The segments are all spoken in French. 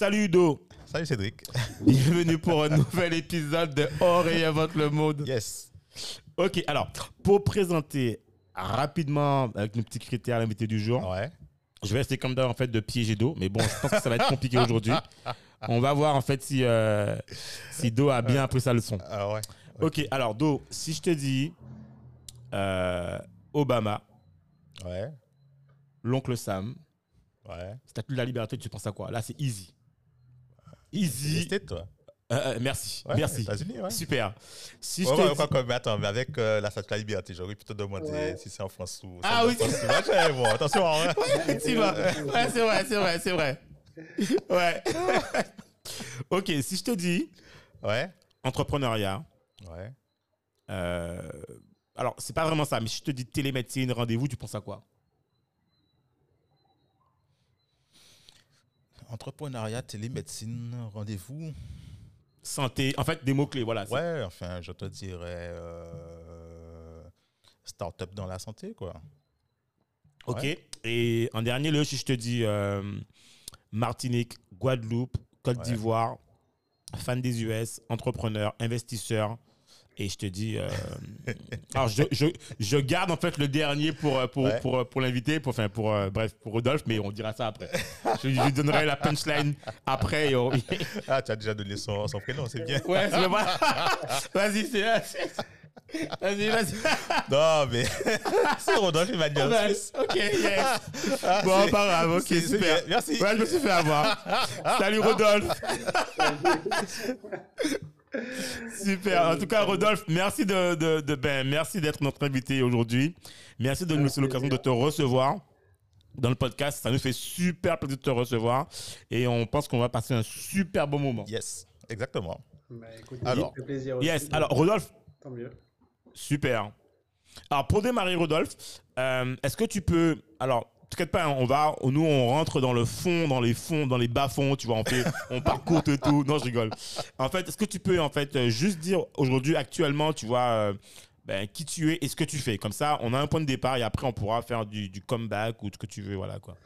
Salut Udo, Salut Cédric. bienvenue pour un nouvel épisode de On réinvente le monde. Yes. Ok, alors, pour présenter rapidement avec nos petits critères l'invité du jour, Ouais. je vais rester comme d'hab en fait de pied et d'eau, mais bon, je pense que ça va être compliqué aujourd'hui. On va voir en fait si, euh, si Do a bien appris sa leçon. Ah ouais. Ok, alors Do, si je te dis euh, Obama, Ouais. l'oncle Sam, Ouais. statut de la liberté, tu penses à quoi? Là, c'est easy. Easy. C'était toi. Euh, euh, merci, Ouais, merci. États-unis, ouais. Super. Si je Ouais, te ouais, dis- quoi, quoi, mais attends, mais avec euh, la statue de la liberté, j'aurais plutôt demandé Ouais. si c'est en France ou. Ah oui. Ouais, bon, attention. Hein. Ouais, c'est vrai, c'est vrai, c'est vrai. Ouais. ok, si je te dis Ouais. entrepreneuriat, Ouais. euh, alors c'est pas vraiment ça, mais si je te dis télémédecine, rendez-vous, tu penses à quoi? Entrepreneuriat, télémédecine, rendez-vous. Santé, en fait, des mots-clés, voilà. Ouais, enfin, je te dirais. Euh, Start-up dans la santé, quoi. Ok. Ouais. Et en dernier lieu, si je te dis euh, Martinique, Guadeloupe, Côte Ouais. d'Ivoire, fan des US, entrepreneur, investisseur. Et je te dis. euh, alors, je, je, je garde en fait le dernier pour, euh, pour, Ouais. pour, pour, pour l'invité, pour, enfin, pour, euh, bref, pour Rodolphe, mais on dira ça après. Je, lui donnerai la punchline après. et on- Ah, tu as déjà donné son, son prénom, c'est bien. ouais, c'est bon. Vas-y, c'est. Vas-y, vas-y. Non, mais. c'est Rodolphe, il va dire. Nice. Ok, yes. Ah, Bon, pas grave, ok, super. Merci. Ouais, je me suis fait avoir. Salut Rodolphe. Super. En tout cas, Rodolphe, merci de, de, de- ben, merci d'être notre invité aujourd'hui. Merci de nous laisser l'occasion de te recevoir dans le podcast. Ça nous fait super plaisir de te recevoir et on pense qu'on va passer un super bon moment. Yes, exactement. Bah, écoute, Alors, ça fait plaisir aussi. Yes. Alors, Rodolphe, Tant mieux. Super. Alors, pour démarrer, Rodolphe, euh, est-ce que tu peux. Alors, t'inquiète pas, on va. Nous, on rentre dans le fond, dans les fonds, dans les bas-fonds, tu vois, on, fait, on parcourt tout, tout. Non, je rigole. En fait, est-ce que tu peux, en fait, juste dire aujourd'hui, actuellement, tu vois, euh, ben, qui tu es et ce que tu fais? Comme ça, on a un point de départ et après, on pourra faire du, du comeback ou ce que tu veux, voilà, quoi.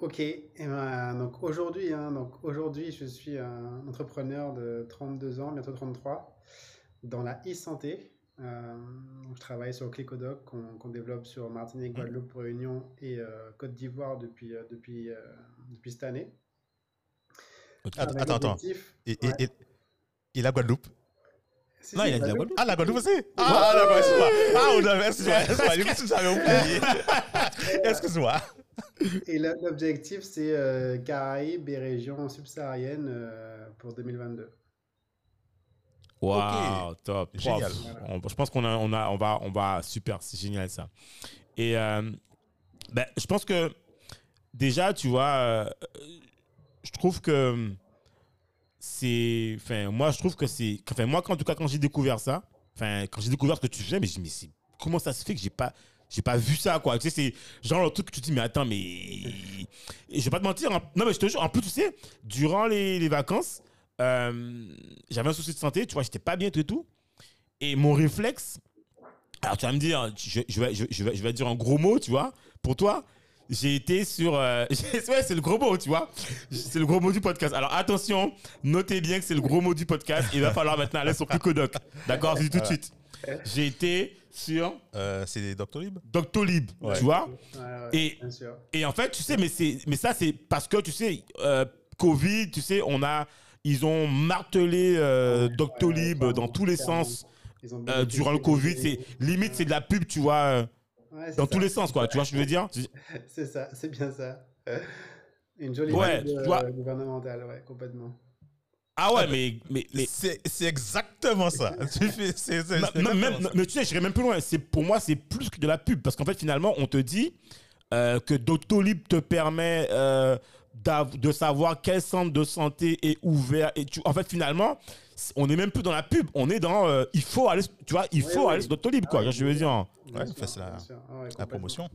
Ok, et ben, donc aujourd'hui, hein, donc aujourd'hui, je suis un entrepreneur de 32 ans, bientôt 33, dans la e-santé. Euh, je travaille sur Clicodoc qu'on qu'on développe sur Martinique, Guadeloupe, Réunion et euh, Côte d'Ivoire depuis, euh, depuis, euh, depuis cette année. Ok. Avec Attends, attends. l'objectif- Et, et, Ouais. et, et la Guadeloupe? Si, Non, si, il a dit la Guadeloupe. Ah, la Guadeloupe aussi? Ah, d'accord, excuse-moi. Ah, on a- excuse-moi, excuse-moi, du coup, tu savais oublié. Excuse-moi. Et l'objectif, c'est euh, Caraïbes et régions subsahariennes euh, pour 2022. Waouh, top. Génial. On- je pense qu'on a, on a, on va, on va, super, c'est génial ça. Et euh, ben, je pense que déjà, tu vois, euh, je trouve que c'est, enfin, moi, je trouve que c'est, enfin, moi, en tout cas, quand j'ai découvert ça, enfin, quand j'ai découvert ce que tu faisais, mais je me c'est- comment ça se fait que j'ai pas, j'ai pas vu ça, quoi? Tu sais, c'est genre le truc que tu te dis, mais attends, mais. Et je vais pas te mentir, hein. non, mais je te jure, en plus, tu sais, durant les, les vacances, euh, j'avais un souci de santé, tu vois, j'étais pas bien tout et tout. Et mon réflexe, alors tu vas me dire, je, je vais, je, je vais, je vais dire un gros mot, tu vois, pour toi, j'ai été sur. euh, ouais, c'est le gros mot, tu vois. C'est le gros mot du podcast. Alors attention, notez bien que c'est le gros mot du podcast. Il va falloir maintenant aller sur Clicodoc. D'accord, je dis tout de suite. J'ai été sur Euh, c'est Doctolib? Doctolib, Ouais. tu vois. Ouais, ouais, Et- bien sûr. Et en fait, tu sais, mais, c'est, mais ça, c'est parce que, tu sais, euh, Covid, tu sais, on a, ils ont martelé euh, Doctolib dans tous les sens euh, durant le Covid. C'est, limite, c'est de la pub, tu vois, euh, Ouais, dans ça. tous les sens, quoi. Tu vois ce que je veux dire? C'est ça, c'est bien ça. Une jolie Ouais, tu vois. gouvernementale, ouais, complètement. Ah ouais, mais, mais, mais C'est exactement ça. C'est- mais tu sais, j'irai même plus loin. C'est, pour moi, c'est plus que de la pub. Parce qu'en fait, finalement, on te dit euh, que Doctolib te permet euh, de savoir quel centre de santé est ouvert. Et tu, en fait, finalement, on n'est même plus dans la pub. On est dans. euh, il faut aller, tu vois, il Oui, faut oui. aller sur Doctolib, quoi. Ah oui, je veux dire. Ouais, c'est la-. Ah ouais, La promotion.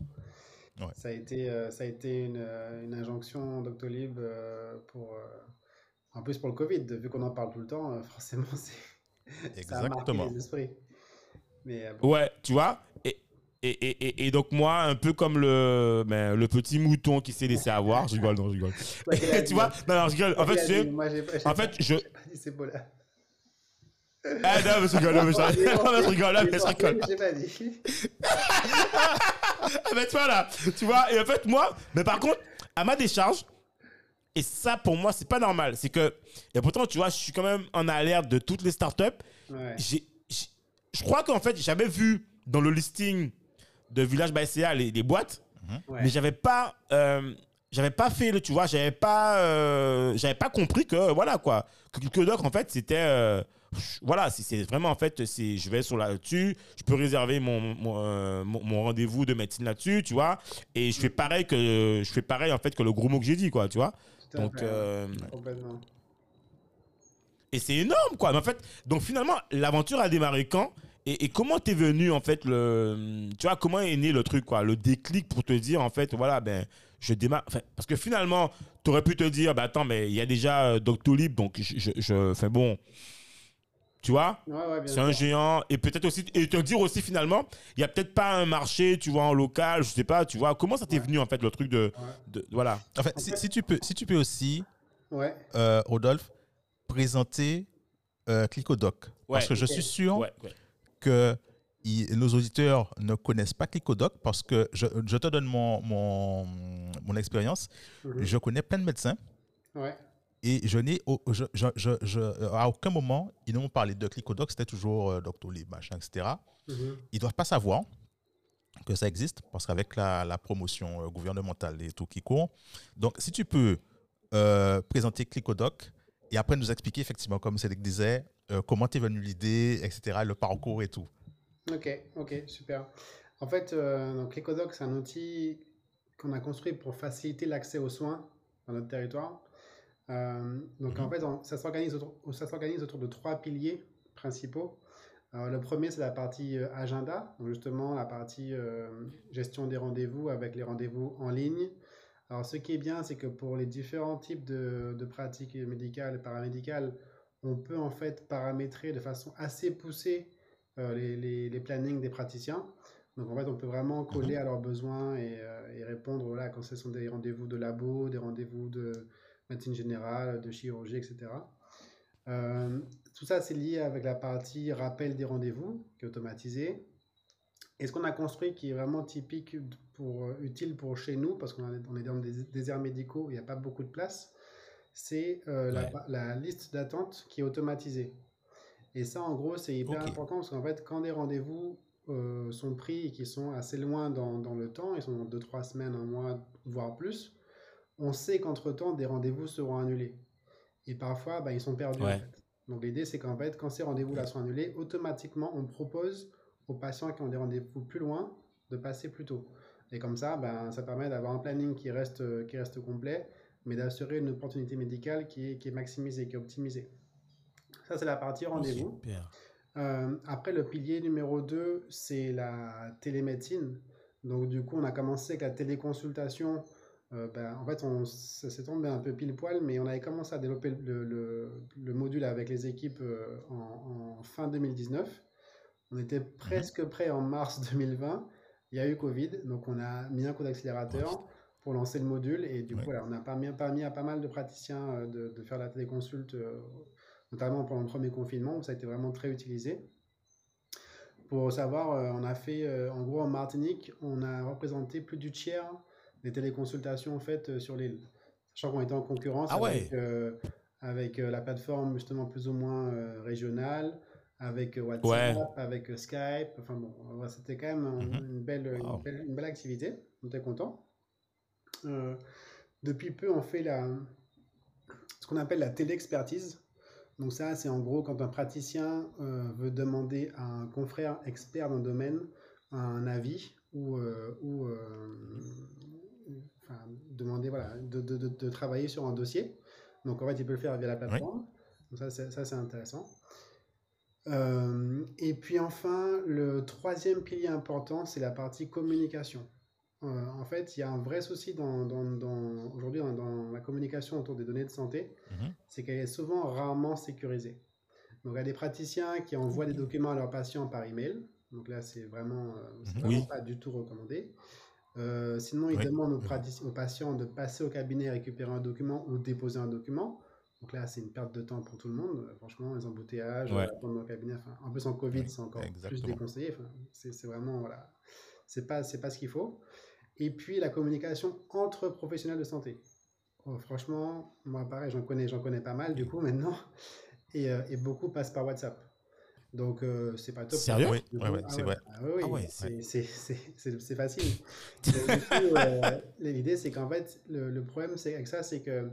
Ça a été, euh, ça a été une, euh, une injonction Doctolib euh, pour, euh, en plus pour le Covid, vu qu'on en parle tout le temps, euh, forcément, c'est, ça a marqué Exactement. les esprits. Mais euh, bon, Ouais, tu vois. Et, et, et, donc, moi, un peu comme le, ben, le petit mouton qui s'est laissé avoir. Je rigole, non, je rigole. Toi, tu vois Non, non, je rigole. En fait, tu sais. moi, En fait, je. Ah non, mais je rigole, mais je rigole. Mais je rigole, non, mais je rigole. J'ai pas dit. Ah ben tu vois là, tu vois, et en fait moi, mais par contre, à ma décharge, et ça pour moi c'est pas normal, c'est que, et pourtant tu vois, je suis quand même en alerte de toutes les startups, Ouais. j'ai, j'ai- je crois qu'en fait j'avais vu dans le listing de Village by CA les, les boîtes, Ouais. mais j'avais pas, euh, j'avais pas fait le, tu vois, j'avais pas, euh, j'avais pas compris que voilà quoi, que Clicodoc en fait c'était, euh, voilà, c'est- c'est vraiment en fait, c'est, je vais sur là-dessus, je peux réserver mon, mon, euh, mon- mon rendez-vous de médecine là-dessus, tu vois, et je fais pareil que, je fais pareil en fait que le gros mot que j'ai dit quoi, tu vois. Donc, Complètement. et c'est énorme, quoi. Mais en fait, donc finalement, l'aventure a démarré quand? Et, et comment t'es venu, en fait, le. Tu vois, comment est né le truc, quoi? Le déclic pour te dire, en fait, voilà, ben, je démarre. Enfin, parce que finalement, t'aurais pu te dire, bah attends, mais il y a déjà euh, Doctolib, donc je. je, je- enfin, bon. Tu vois? Ouais, ouais, bien c'est un géant et peut-être aussi et te dire aussi finalement il y a peut-être pas un marché tu vois en local je sais pas tu vois comment ça t'est venu en fait le truc de, Ouais. de- voilà? En fait, si, si tu peux, si tu peux aussi, Ouais. euh, Rodolphe, présenter euh, Clicodoc. Parce que je suis sûr ouais, ouais. Que il- nos auditeurs ne connaissent pas Clicodoc parce que je, je te donne mon, mon, mon expérience. Mhm. Je connais plein de médecins Ouais. et je n'ai je, je, je- je- à aucun moment ils n'ont parlé de Clicodoc, c'était toujours euh, Doctolib, machin, etc. Mhm. Ils doivent pas savoir que ça existe parce qu'avec la, la promotion euh, gouvernementale et tout qui court. Donc, si tu peux euh, présenter Clicodoc et après nous expliquer effectivement, comme Cédric disait, euh, comment t'es venu l'idée, etc., le parcours et tout. Ok, ok, super. En fait, euh, donc l'Ecodoc, c'est un outil qu'on a construit pour faciliter l'accès aux soins dans notre territoire. Euh, donc en fait, on- ça s'organise autour, autour de trois piliers principaux. Alors, le premier, c'est la partie euh, agenda, donc justement la partie euh, gestion des rendez-vous avec les rendez-vous en ligne. Alors ce qui est bien, c'est que pour les différents types de, de pratiques médicales et paramédicales, on peut en fait paramétrer de façon assez poussée euh, les, les- les plannings des praticiens. Donc en fait, on peut vraiment coller à leurs besoins et, euh, et répondre voilà, quand ce sont des rendez-vous de labo, des rendez-vous de médecine générale, de chirurgie, etc. Euh, tout ça, c'est lié avec la partie rappel des rendez-vous, qui est automatisée. Et ce qu'on a construit qui est vraiment typique pour, utile pour chez nous, parce qu'on est- on est dans des déserts médicaux, il n'y a pas beaucoup de place, c'est euh, la, Ouais. la liste d'attente qui est automatisée. Et ça, en gros, c'est hyper important parce qu'en fait, quand des rendez-vous euh, sont pris et qui sont assez loin dans, dans le temps, ils sont dans 2-3 semaines, un mois, voire plus, on sait qu'entre-temps, des rendez-vous seront annulés. Et parfois, bah, ils sont perdus. en Ouais. fait. Donc l'idée, c'est qu'en fait, quand ces rendez-vous-là sont annulés, automatiquement, on propose aux patients qui ont des rendez-vous plus loin de passer plus tôt. Et comme ça, ben, ça permet d'avoir un planning qui reste, euh, qui reste complet, mais d'assurer une opportunité médicale qui est, qui est maximisée, qui est optimisée. Ça, c'est la partie rendez-vous. Euh, après, le pilier numéro 2, c'est la télémédecine. Donc, du coup, on a commencé avec la téléconsultation. Euh, ben, en fait, on, ça s'est tombé un peu pile poil, mais on avait commencé à développer le, le- le module avec les équipes euh, en, en fin 2019. On était presque prêt en mars 2020. Il y a eu Covid, donc on a mis un coup d'accélérateur pour lancer le module. Et du coup, voilà, on a permis, permis à pas mal de praticiens euh, de, de faire la téléconsulte, euh, notamment pendant le premier confinement, où ça a été vraiment très utilisé. Pour savoir, euh, on a fait, en gros, en Martinique, on a représenté plus du tiers des téléconsultations faites sur l'île. Sachant qu'on était en concurrence Ah ouais. avec, euh, avec la plateforme justement plus ou moins euh, régionale, avec WhatsApp, Ouais. avec Skype. Enfin bon, c'était quand même Mhm. une, belle, une belle- une belle activité. On était content. Euh, depuis peu, on fait la, ce qu'on appelle la téléexpertise. Donc ça, c'est en gros quand un praticien euh, veut demander à un confrère expert dans le domaine un avis ou, euh, ou enfin, demander voilà, de, de, de, travailler sur un dossier. Donc en fait, il peut le faire via la plateforme. Donc ça, c'est intéressant. Euh, et puis enfin, le troisième pilier important, c'est la partie communication. Euh, en fait, il y a un vrai souci dans, dans, dans aujourd'hui dans, la communication autour des données de santé, mhm. c'est qu'elle est souvent rarement sécurisée. Donc, il y a des praticiens qui envoient des documents à leurs patients par email. Donc là, c'est vraiment, euh, mhm. pas du tout recommandé. Euh, sinon, ils demandent aux, aux, patients de passer au cabinet, récupérer un document ou déposer un document. Donc là, c'est une perte de temps pour tout le monde. Franchement, les embouteillages, ouais. au cabinet. en plus, en Covid, c'est encore plus déconseillé. c'est vraiment, voilà, c'est pas, c'est pas ce qu'il faut. Et puis la communication entre professionnels de santé. Oh, franchement, moi pareil, j'en connais, j'en connais pas mal du coup maintenant, et, euh, et beaucoup passent par WhatsApp. Donc euh, c'est pas top. Sérieux? Oui, c'est vrai. oui, c'est facile. Euh, l'idée c'est qu'en fait, le, le problème c'est avec ça, c'est que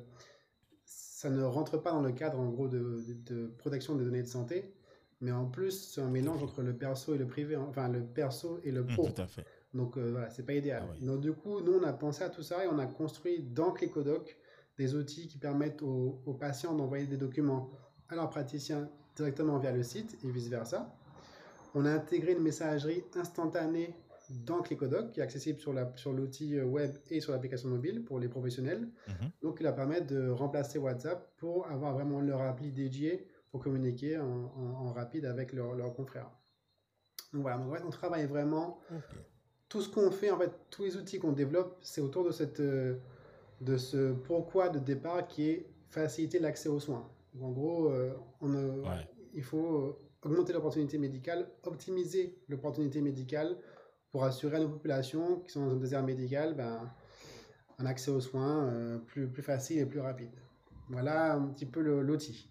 ça ne rentre pas dans le cadre en gros de, de, protection des données de santé, mais en plus c'est un mélange entre le perso et le privé, enfin le perso et le mmh, pro. tout à fait. Donc euh, voilà, c'est pas idéal. Ah Donc du coup, nous on a pensé à tout ça et on a construit dans Clécodoc des outils qui permettent aux, patients d'envoyer des documents à leurs praticiens directement via le site et vice versa. On a intégré une messagerie instantanée dans Clécodoc qui est accessible sur l'outil sur euh, web et sur l'application mobile pour les professionnels. Mhm. Donc il va permettre de remplacer WhatsApp pour avoir vraiment leur appli dédié pour communiquer en, rapide avec leurs confrères. Donc voilà, donc, on travaille vraiment tout ce qu'on fait, en fait, tous les outils qu'on développe, c'est autour de, cette, euh, de ce pourquoi de départ qui est faciliter l'accès aux soins. en gros, euh, on, il faut augmenter l'opportunité médicale, optimiser l'opportunité médicale pour assurer à nos populations qui sont dans un désert médical ben, un accès aux soins euh, plus, plus facile et plus rapide. Voilà un petit peu l'outil.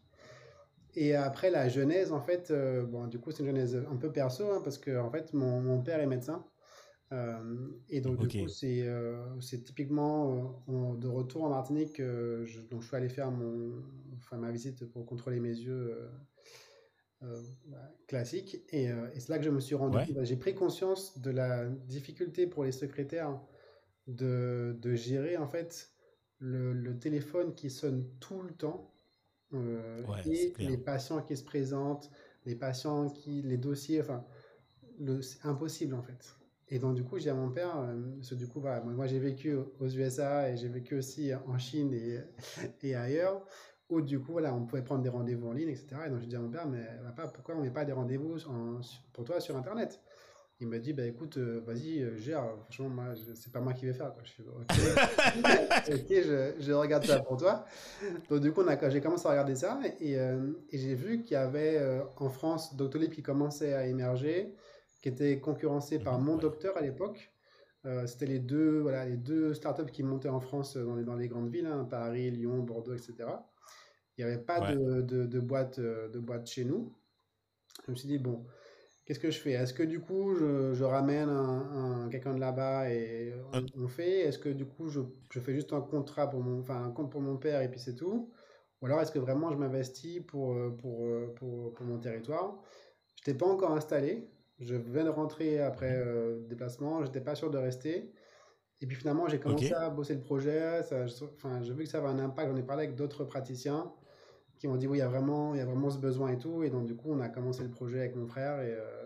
Et après, la genèse, en fait, bon, du coup, c'est une genèse un peu perso, hein, parce que en fait, mon, mon père est médecin. Euh, et donc, du coup, c'est euh, c'est typiquement euh, de retour en Martinique. Je, donc, je suis allé faire mon, enfin, ma visite pour contrôler mes yeux bah, classique. Et, et c'est là que je me suis rendu bah, J'ai pris conscience de la difficulté pour les secrétaires de, de gérer en fait le, le, téléphone qui sonne tout le temps et les patients qui se présentent, les patients qui, les dossiers, enfin, c'est impossible en fait. Et donc, du coup, j'ai à mon père, euh, du coup, voilà, moi, j'ai vécu aux USA et j'ai vécu aussi en Chine et, et ailleurs, où du coup, voilà, on pouvait prendre des rendez-vous en ligne, etc. Et donc, je dis à mon père, mais papa, pourquoi on met pas des rendez-vous pour toi sur Internet? Il me dit, bah écoute, euh, vas-y, euh, gère. Franchement, moi, c'est pas moi qui vais faire. Quoi. Je fais, ok, okay je, je, regarde ça pour toi. Donc, du coup, j'ai commencé à regarder ça et, et j'ai vu qu'il y avait en France Doctolib qui commençait à émerger qui était concurrencé par Mon Docteur à l'époque. Euh, c'était les deux, voilà, les deux startups qui montaient en France dans les, dans les grandes villes, hein, Paris, Lyon, Bordeaux, etc. Il n'y avait pas de, de, de, boîte, euh, de boîte chez nous. Je me suis dit, bon, qu'est-ce que je fais? Est-ce que du coup, je, je ramène un, quelqu'un de là-bas et on, fait? Est-ce que du coup, je, je, fais juste un contrat pour mon, enfin, un compte pour mon père et puis c'est tout? Ou alors est-ce que vraiment je m'investis pour, euh, pour, pour, pour, mon territoire? Je n'étais pas encore installé. Je viens de rentrer après euh, déplacement, j'étais pas sûr de rester. Et puis finalement, j'ai commencé à bosser le projet. Ça, enfin, j'ai vu que ça avait un impact. J'en ai parlé avec d'autres praticiens qui m'ont dit oui, il y a vraiment, il y a vraiment ce besoin et tout. Et donc du coup, on a commencé le projet avec mon frère et euh,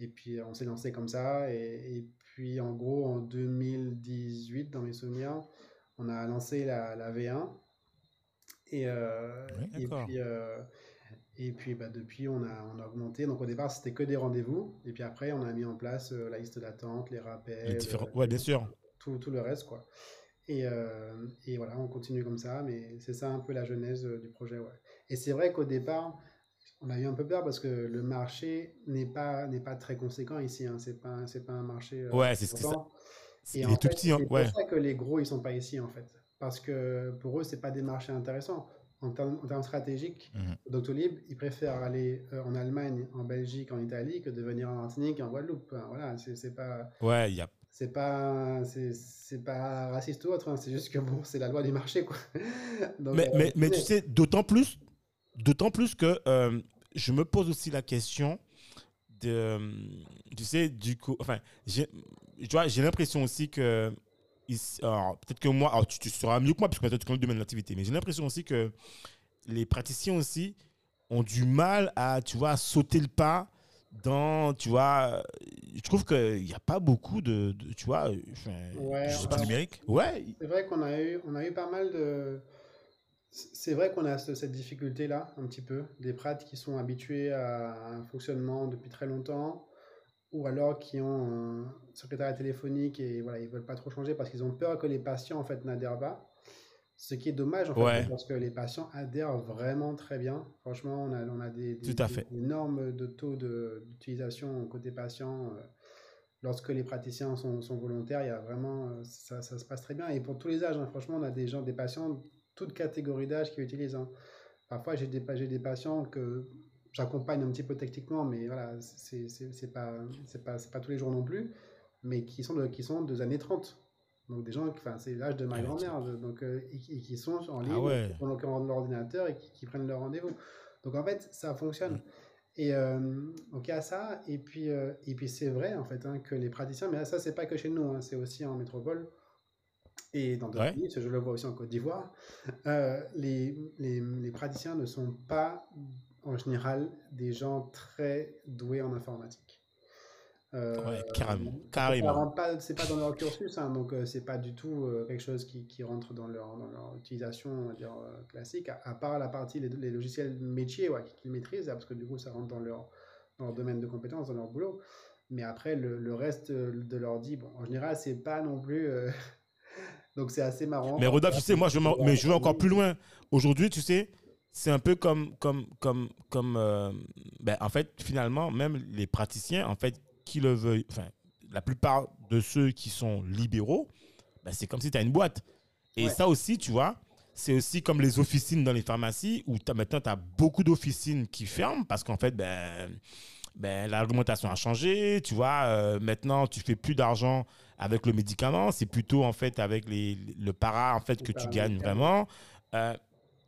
et puis on s'est lancé comme ça. Et, et, puis en gros, en 2018, dans mes souvenirs, on a lancé la, la V1. Et, euh, et puis euh, et puis bah, depuis, on a, on a augmenté. Donc au départ, c'était que des rendez-vous. Et puis après, on a mis en place euh, la liste d'attente, les rappels. différents... Ouais, bien sûr. Tout, tout, le reste, quoi. Et, euh, et, voilà, on continue comme ça. Mais c'est ça un peu la genèse euh, du projet, ouais. Et c'est vrai qu'au départ, on a eu un peu peur parce que le marché n'est pas, n'est pas très conséquent ici. Hein. C'est pas, c'est pas un marché. ouais, c'est ça. Et il est tout petit. Hein. C'est pour ça que les gros, ils sont pas ici, en fait. Parce que pour eux, c'est pas des marchés intéressants en termes, stratégiques, mmh. Doctolib, ils préfèrent aller euh, en Allemagne, en Belgique, en Italie que de venir en Martinique en Guadeloupe. Voilà, c'est pas. Ouais, il. C'est pas, c'est pas raciste ou autre, hein, c'est juste que bon, c'est la loi du marché, quoi. mais, euh, mais, mais, tu sais, d'autant plus, d'autant plus que euh, je me pose aussi la question de, tu sais, du coup, enfin, j'ai l'impression aussi que peut-être que moi, tu, tu, seras mieux que moi, parce que tu connais le domaine de l'activité, mais j'ai l'impression aussi que les praticiens aussi ont du mal à, tu vois, sauter le pas dans, tu vois, je trouve qu'il n'y a pas beaucoup de, tu vois, ouais, je sais pas, numérique. Ouais. C'est vrai qu'on a eu, on a eu pas mal de. C'est vrai qu'on a cette difficulté-là, un petit peu, des prates qui sont habitués à un fonctionnement depuis très longtemps, ou alors qui ont un secrétariat téléphonique et voilà, ils veulent pas trop changer parce qu'ils ont peur que les patients en fait n'adhèrent pas. Ce qui est dommage en fait, parce que les patients adhèrent vraiment très bien. Franchement, on a, on a des, des, normes de taux d'utilisation côté patient. Euh, lorsque les praticiens sont, sont, volontaires, il y a vraiment, euh, ça, ça, se passe très bien. Et pour tous les âges, hein, franchement, on a des gens, des patients, toutes catégories d'âge qui utilisent. Hein. Parfois, j'ai des, des patients que j'accompagne un petit peu techniquement, mais voilà, c'est pas, pas, pas tous les jours non plus, mais qui sont de, qui sont des années 30. Donc des gens, enfin c'est l'âge de ma grand-mère, donc euh, et, qui sont en ligne, ah qui ont leur ordinateur et qui, prennent leur rendez-vous. Donc en fait, ça fonctionne. Et euh, donc il y a ça, et puis, euh, et puis c'est vrai en fait hein, que les praticiens, mais ça c'est pas que chez nous, hein, c'est aussi en métropole et dans d'autres pays, je le vois aussi en Côte d'Ivoire, les, les, les, praticiens ne sont pas en général des gens très doués en informatique. Euh, ouais, carrément. carrément. C'est pas, dans leur cursus, hein, donc euh, c'est pas du tout euh, quelque chose qui, qui, rentre dans leur, dans leur utilisation on va dire, classique, à, part la partie les, les logiciels métiers ouais, qu'ils maîtrisent, parce que du coup ça rentre dans leur, dans leur domaine de compétences, dans leur boulot. Mais après, le, le reste de l'ordi, bon, en général, c'est pas non plus. donc c'est assez marrant. Mais Rodolphe, tu sais, moi, je, mais je vais encore plus loin. Aujourd'hui, tu sais, c'est un peu comme, comme, comme, comme ben, en fait, finalement, même les praticiens, en fait, qui le veuillent, enfin, la plupart de ceux qui sont libéraux, ben, c'est comme si tu as une boîte. Et ça aussi, tu vois, c'est aussi comme les officines dans les pharmacies où as, maintenant tu as beaucoup d'officines qui ferment parce qu'en fait, ben, ben, l'argumentation a changé. Tu vois, euh, maintenant, tu fais plus d'argent avec le médicament. C'est plutôt en fait avec les, le para en fait, que tu gagnes vraiment. Euh,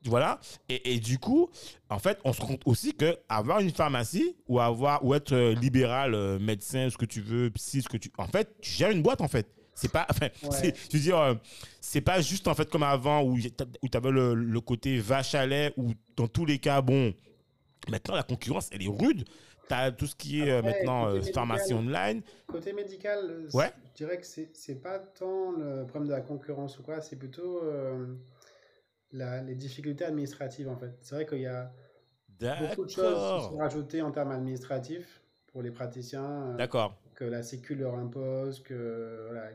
voilà. Et, et, du coup, en fait, on se rend compte aussi que avoir une pharmacie ou avoir ou être euh, libéral, euh, médecin, ce que tu veux, psy, ce que tu, en fait, tu gères une boîte en fait. C'est pas, enfin, je veux dire, euh, c'est pas juste en fait comme avant où tu avais le, le, côté vache à lait où dans tous les cas, bon, maintenant la concurrence elle est rude. Tu as tout ce qui est maintenant pharmacie online. Côté médical, ouais. je dirais que c'est pas tant le problème de la concurrence ou quoi, c'est plutôt les difficultés administratives en fait. C'est vrai qu'il y a beaucoup de choses qui sont rajoutées en termes administratifs pour les praticiens. Euh, D'accord. Que la Sécu leur impose, que, voilà,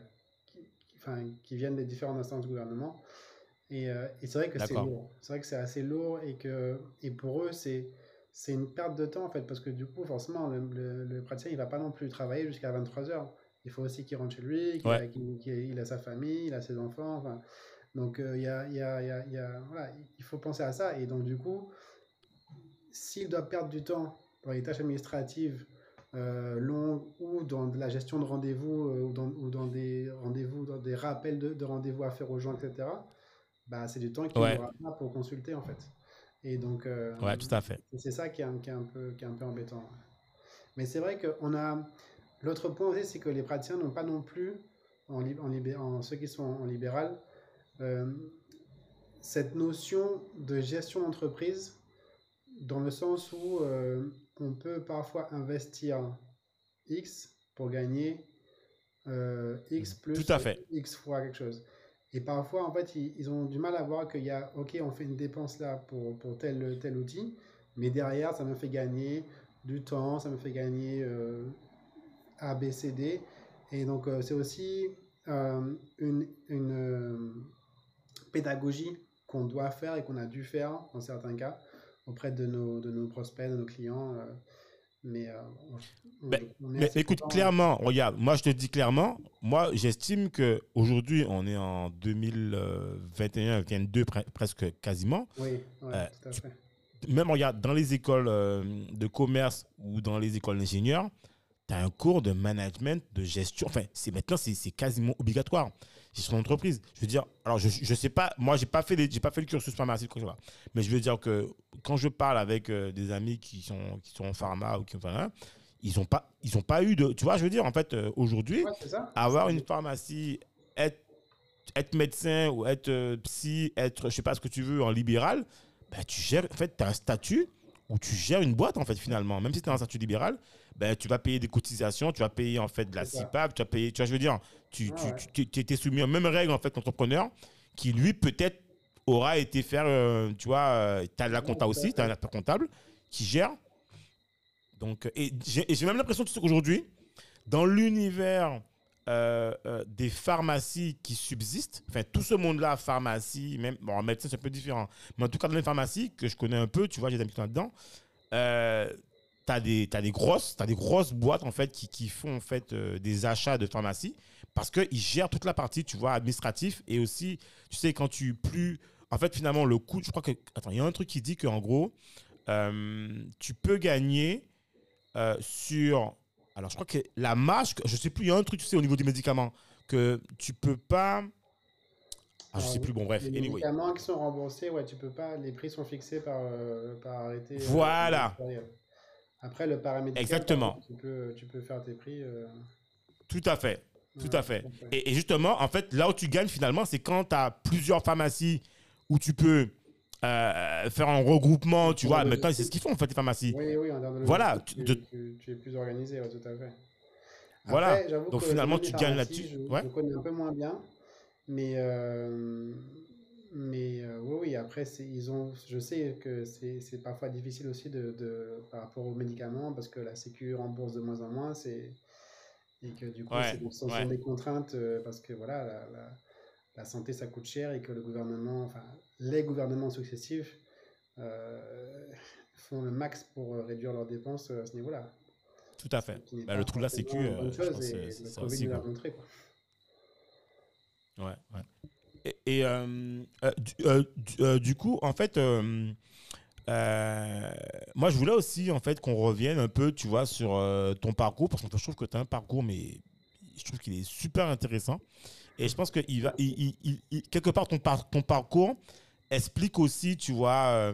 qui, enfin, qui viennent des différentes instances du gouvernement. Et, euh, et c'est vrai que c'est lourd. C'est vrai que c'est assez lourd et que et pour eux, c'est c'est une perte de temps en fait parce que du coup forcément le, le, praticien il va pas non plus travailler jusqu'à 23 heures il faut aussi qu'il rentre chez lui qu'il a sa famille il a ses enfants enfin donc, il y a, y a, y a, voilà, il faut penser à ça. Et donc, du coup, s'il doit perdre du temps dans les tâches administratives euh, longues ou dans de la gestion de rendez-vous euh, ou, dans, ou dans des rendez-vous, dans des rappels de, de rendez-vous à faire aux gens, etc., bah, c'est du temps qu'il ouais. aura pas pour consulter, en fait. Et donc, euh, ouais, tout à fait. C'est ça qui est, qui, est un peu, qui est un peu embêtant. Mais c'est vrai qu'on a. L'autre point aussi, c'est que les praticiens n'ont pas non plus, en, en, en, ceux qui sont en libéral, cette notion de gestion d'entreprise dans le sens où euh, on peut parfois investir X pour gagner euh, X plus Tout à fait. X fois quelque chose. Et parfois, en fait, ils, ont du mal à voir qu'il y a, OK, on fait une dépense là pour, pour tel, tel outil, mais derrière, ça me fait gagner du temps, ça me fait gagner A, B, C, D. Et donc, c'est aussi une, une pédagogie qu'on doit faire et qu'on a dû faire dans certains cas auprès de nos, de nos prospects, de nos clients. Euh, mais, euh, ben, mais écoute, clairement, regarde, moi je te dis clairement, moi j'estime qu'aujourd'hui on est en 2021, 2022 presque quasiment. Oui, euh, tout à fait. Même regarde, dans les écoles de commerce ou dans les écoles d'ingénieurs, tu as un cours de management, de gestion. Enfin, c'est maintenant, c'est quasiment obligatoire. C'est son entreprise. Je veux dire, alors je ne sais pas, moi, je n'ai pas, fait pas fait le cursus pharmaceutique, mais je veux dire que quand je parle avec euh, des amis qui sont, qui sont en pharma ou qui enfin, ils n'ont pas, ils pas eu de. Tu vois, je veux dire, en fait, euh, aujourd'hui, avoir une pharmacie, être être médecin ou être psy, être, je sais pas ce que tu veux, en libéral, ben, tu gères, en fait, tu as un statut où tu gères une boîte, en fait, finalement. Même si tu es un statut libéral, ben, tu vas payer des cotisations, tu vas payer, en fait, de la CIPAP, tu vas payer, tu vois, je veux dire, tu, tu, tu, es soumis aux mêmes règles, en fait, qu'entrepreneur, qui, lui, peut-être, aura été faire, tu vois, tu as la compta aussi, tu as un acteur comptable qui gère. Donc, et j'ai même l'impression qu'aujourd'hui, dans l'univers euh, euh, des pharmacies qui subsistent, enfin tout ce monde-là, pharmacie, même, bon, en médecine c'est un peu différent, mais en tout cas dans les pharmacies que je connais un peu, tu vois, j'ai des amis là-dedans, euh, tu as des, as des grosses, as des grosses boîtes en fait qui, qui font en fait euh, des achats de pharmacie parce qu'ils gèrent toute la partie, tu vois, administratif et aussi, tu sais, quand tu plus, en fait finalement le coût, je crois que, attends, il y a un truc qui dit qu'en gros, tu peux gagner sur alors, je crois que la marge, je ne sais plus, il y a un truc, tu sais, au niveau des médicaments, que tu peux pas. Ah, je ne sais plus, bon, bref. Les médicaments qui sont remboursés, ouais, tu peux pas. Les prix sont fixés par, euh, par arrêté. Euh, voilà. Après, le paramédical, Exactement. Tu peux, tu peux faire tes prix. Euh. Tout à fait. Tout à fait. Et, et, justement, en fait, là où tu gagnes finalement, c'est quand tu as plusieurs pharmacies où tu peux euh, faire un regroupement, tu vois. Maintenant, c'est ce qu'ils font en fait, les pharmacies. Oui, oui, voilà. Tu, tu, es plus organisé, tout à fait. voilà. Donc finalement, tu gagnes là-dessus. Ouais. je, connais un peu moins bien. Mais, euh, mais euh, oui, oui, après, ils ont, je sais que c'est parfois difficile aussi de, de, par rapport aux médicaments parce que la Sécu rembourse de moins en moins. Et que du coup, ouais, ce sont des contraintes parce que voilà, la, la, la santé, ça coûte cher et que le gouvernement, enfin, les gouvernements successifs euh, font le max pour réduire leurs dépenses à ce niveau-là. Tout à fait. Bah, le trou de la sécu, euh, c'est ça aussi. Quoi. Quoi. Ouais, ouais. Et, et euh, euh, du, coup, en fait, moi, je voulais aussi en fait qu'on revienne un peu, tu vois, sur ton parcours parce que je trouve que tu as un parcours, mais je trouve qu'il est super intéressant. Et je pense que quelque part, ton, ton parcours explique aussi, tu vois, euh,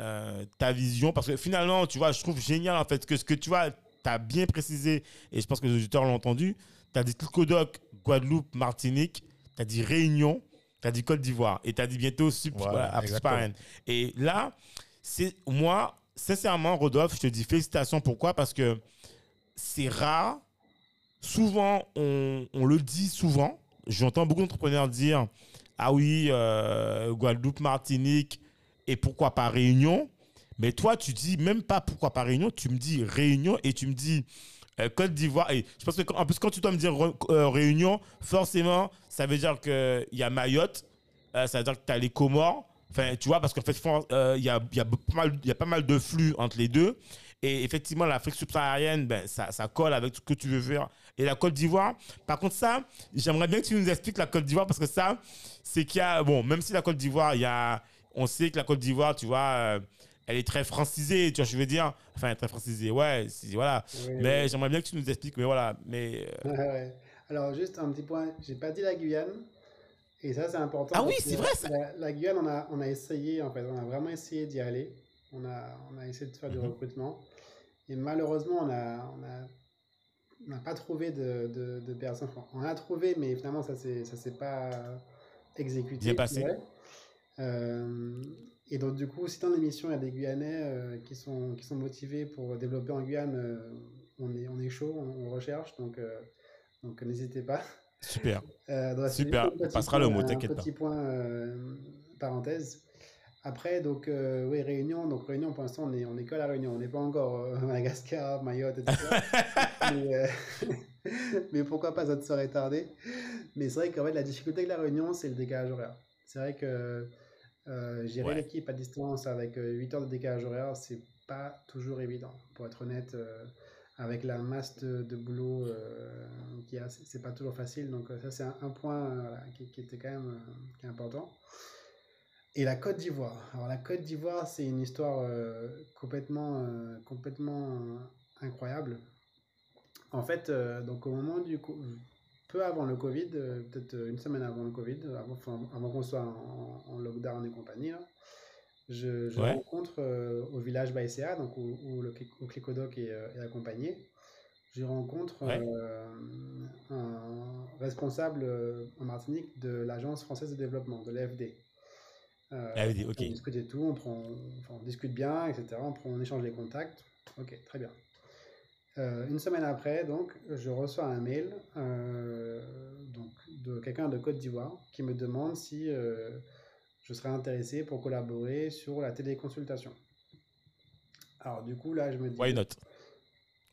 euh, ta vision. Parce que finalement, tu vois, je trouve génial, en fait, que ce que tu vois, tu as bien précisé, et je pense que les auditeurs l'ont entendu, tu as dit Codoc, Guadeloupe, Martinique, tu as dit Réunion, tu as dit Côte d'Ivoire, et tu as dit bientôt voilà, Et là, c'est moi, sincèrement, Rodolphe, je te dis félicitations. Pourquoi? Parce que c'est rare. Souvent, on, on le dit souvent, J'entends beaucoup d'entrepreneurs dire Ah oui, euh, Guadeloupe, Martinique, et pourquoi pas Réunion Mais toi, tu dis même pas pourquoi pas Réunion, tu me dis Réunion et tu me dis Côte d'Ivoire. Et je pense que, en plus, quand tu dois me dire euh, Réunion, forcément, ça veut dire qu'il y a Mayotte, ça veut dire que tu as les Comores. Enfin, tu vois, parce qu'en fait, il y, a, pas mal de flux entre les deux. Et effectivement, l'Afrique subsaharienne, ben, ça, colle avec ce que tu veux faire. Et la Côte d'Ivoire, par contre, ça, j'aimerais bien que tu nous expliques la Côte d'Ivoire parce que ça, c'est qu'il y a, bon, même si la Côte d'Ivoire, on sait que la Côte d'Ivoire, tu vois, euh, elle est très francisée, tu vois, je veux dire? Enfin, très francisée, ouais, voilà. mais j'aimerais bien que tu nous expliques, mais voilà. Mais, euh, ouais, Alors, juste un petit point, j'ai pas dit la Guyane. Et ça, c'est important. Ah oui, c'est vrai ça. La, Guyane, on a, on a essayé, en fait, on a vraiment essayé d'y aller. On a, on a essayé de faire du mhm. recrutement. Et malheureusement, on n'a on a, pas trouvé de, de, personnes. on a trouvé, mais finalement, ça ne s'est pas exécuté. Bien passé. Euh, et donc, du coup, si dans l'émission, il y a des Guyanais euh, qui, sont, qui sont motivés pour développer en Guyane, euh, on, est, on est chaud, on, recherche. Donc, donc n'hésitez pas. Super. Super. On passera le mot, t'inquiète pas. Petit point parenthèse. Après, donc, euh, oui, Réunion. Donc, Réunion, pour l'instant, on est, on est que à la Réunion. On n'est pas encore euh, Madagascar, Mayotte, etc. mais, euh, mais, pourquoi pas, ça serait tardé. Mais c'est vrai qu'en fait, la difficulté avec la Réunion, c'est le décalage horaire. C'est vrai que gérer l'équipe à distance avec 8 heures de décalage horaire, c'est pas toujours évident. Pour être honnête, avec la masse de, boulot qu'il y a, c'est pas toujours facile. Donc, ça, c'est un, point qui, qui, était quand même qui est important. Et la Côte d'Ivoire. Alors la Côte d'Ivoire, c'est une histoire euh, complètement, euh, complètement euh, incroyable. En fait, donc au moment du peu avant le Covid, peut-être une semaine avant le Covid, avant, avant qu'on soit en, lockdown et compagnie, je, rencontre au village Baïséa, donc où, le, Clicodok est, accompagné, j'y rencontre Ouais. euh, un responsable euh, en Martinique de l'Agence française de développement, de l'AFD. Euh. On discute et tout, on, prend, enfin, on discute bien, etc. On, prend, on échange les contacts. Ok, très bien. Euh, une semaine après, donc, je reçois un mail euh, donc, de quelqu'un de Côte d'Ivoire qui me demande si euh, je serais intéressé pour collaborer sur la téléconsultation. Alors du coup, là, je me dis... Why not?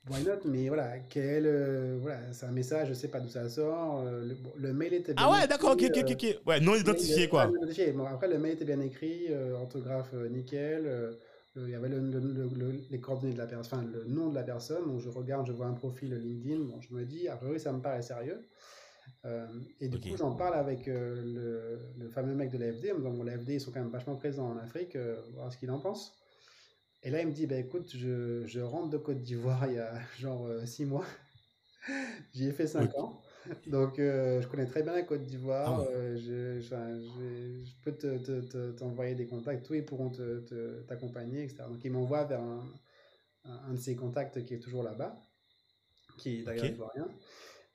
Why not? Mais voilà, quel, voilà, c'est un message, je sais pas d'où ça sort. le, mail était bien Ah ouais, d'accord, ok, ok, ok. Ouais, non identifié, quoi. Bon, après, le mail était bien écrit, orthographe nickel. Euh, il y avait le- le- le- le- les coordonnées de la personne, enfin le nom de la personne. Donc je regarde, je vois un profil LinkedIn. Bon, je me dis, a priori, ça me paraît sérieux. Euh, et du coup, j'en parle avec euh, le, fameux mec de l'AFD. En me disant, bon, l'AFD, ils sont quand même vachement présents en Afrique, euh, voir ce qu'il en pense. Et là, il me dit, bah, écoute, je, je rentre de Côte d'Ivoire il y a genre euh, six mois. J'y ai fait cinq Ok. ans. Donc, euh, je connais très bien la Côte d'Ivoire. Ah ouais. euh, je, je, je- peux te- te- te- t'envoyer des contacts. Tous, ils pourront te- te- t'accompagner, etc. Donc, il m'envoie vers un, de ses contacts qui est toujours là-bas, qui est d'ailleurs Ok. ivoirien,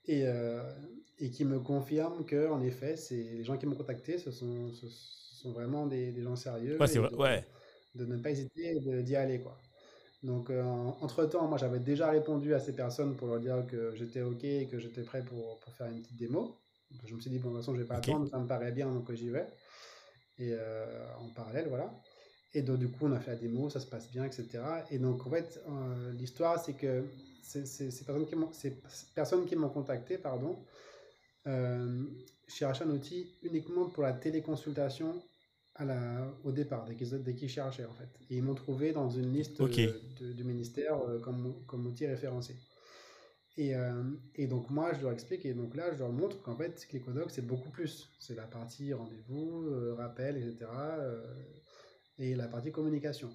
et, euh, et qui me confirme que, en effet, les gens qui m'ont contacté, ce sont, ce sont vraiment des, des gens sérieux. Ouais, c'est vrai. de- Ouais. de ne pas hésiter d'y aller quoi. Donc euh, en- entre-temps, moi j'avais déjà répondu à ces personnes pour leur dire que j'étais OK et que j'étais prêt pour, pour faire une petite démo. Je me suis dit, bon, de toute façon, je vais pas attendre, ça me paraît bien, donc j'y vais. Et euh, en parallèle, voilà. Et donc du coup, on a fait la démo, ça se passe bien, etc. Et donc en fait, euh, l'histoire, c'est que ces, ces- ces personnes qui m'ont ces personnes qui m'ont contacté, pardon, cherchaient un outil uniquement pour la téléconsultation à la, au départ, dès qu'ils, qu'ils cherchaient en fait. Et ils m'ont trouvé dans une liste euh, de- du ministère euh, comme, comme outil référencé. Et, euh, et donc moi, je leur explique, et donc là, je leur montre qu'en fait, ClickOdoc, c'est beaucoup plus. C'est la partie rendez-vous, euh, rappel, etc. euh, et la partie communication.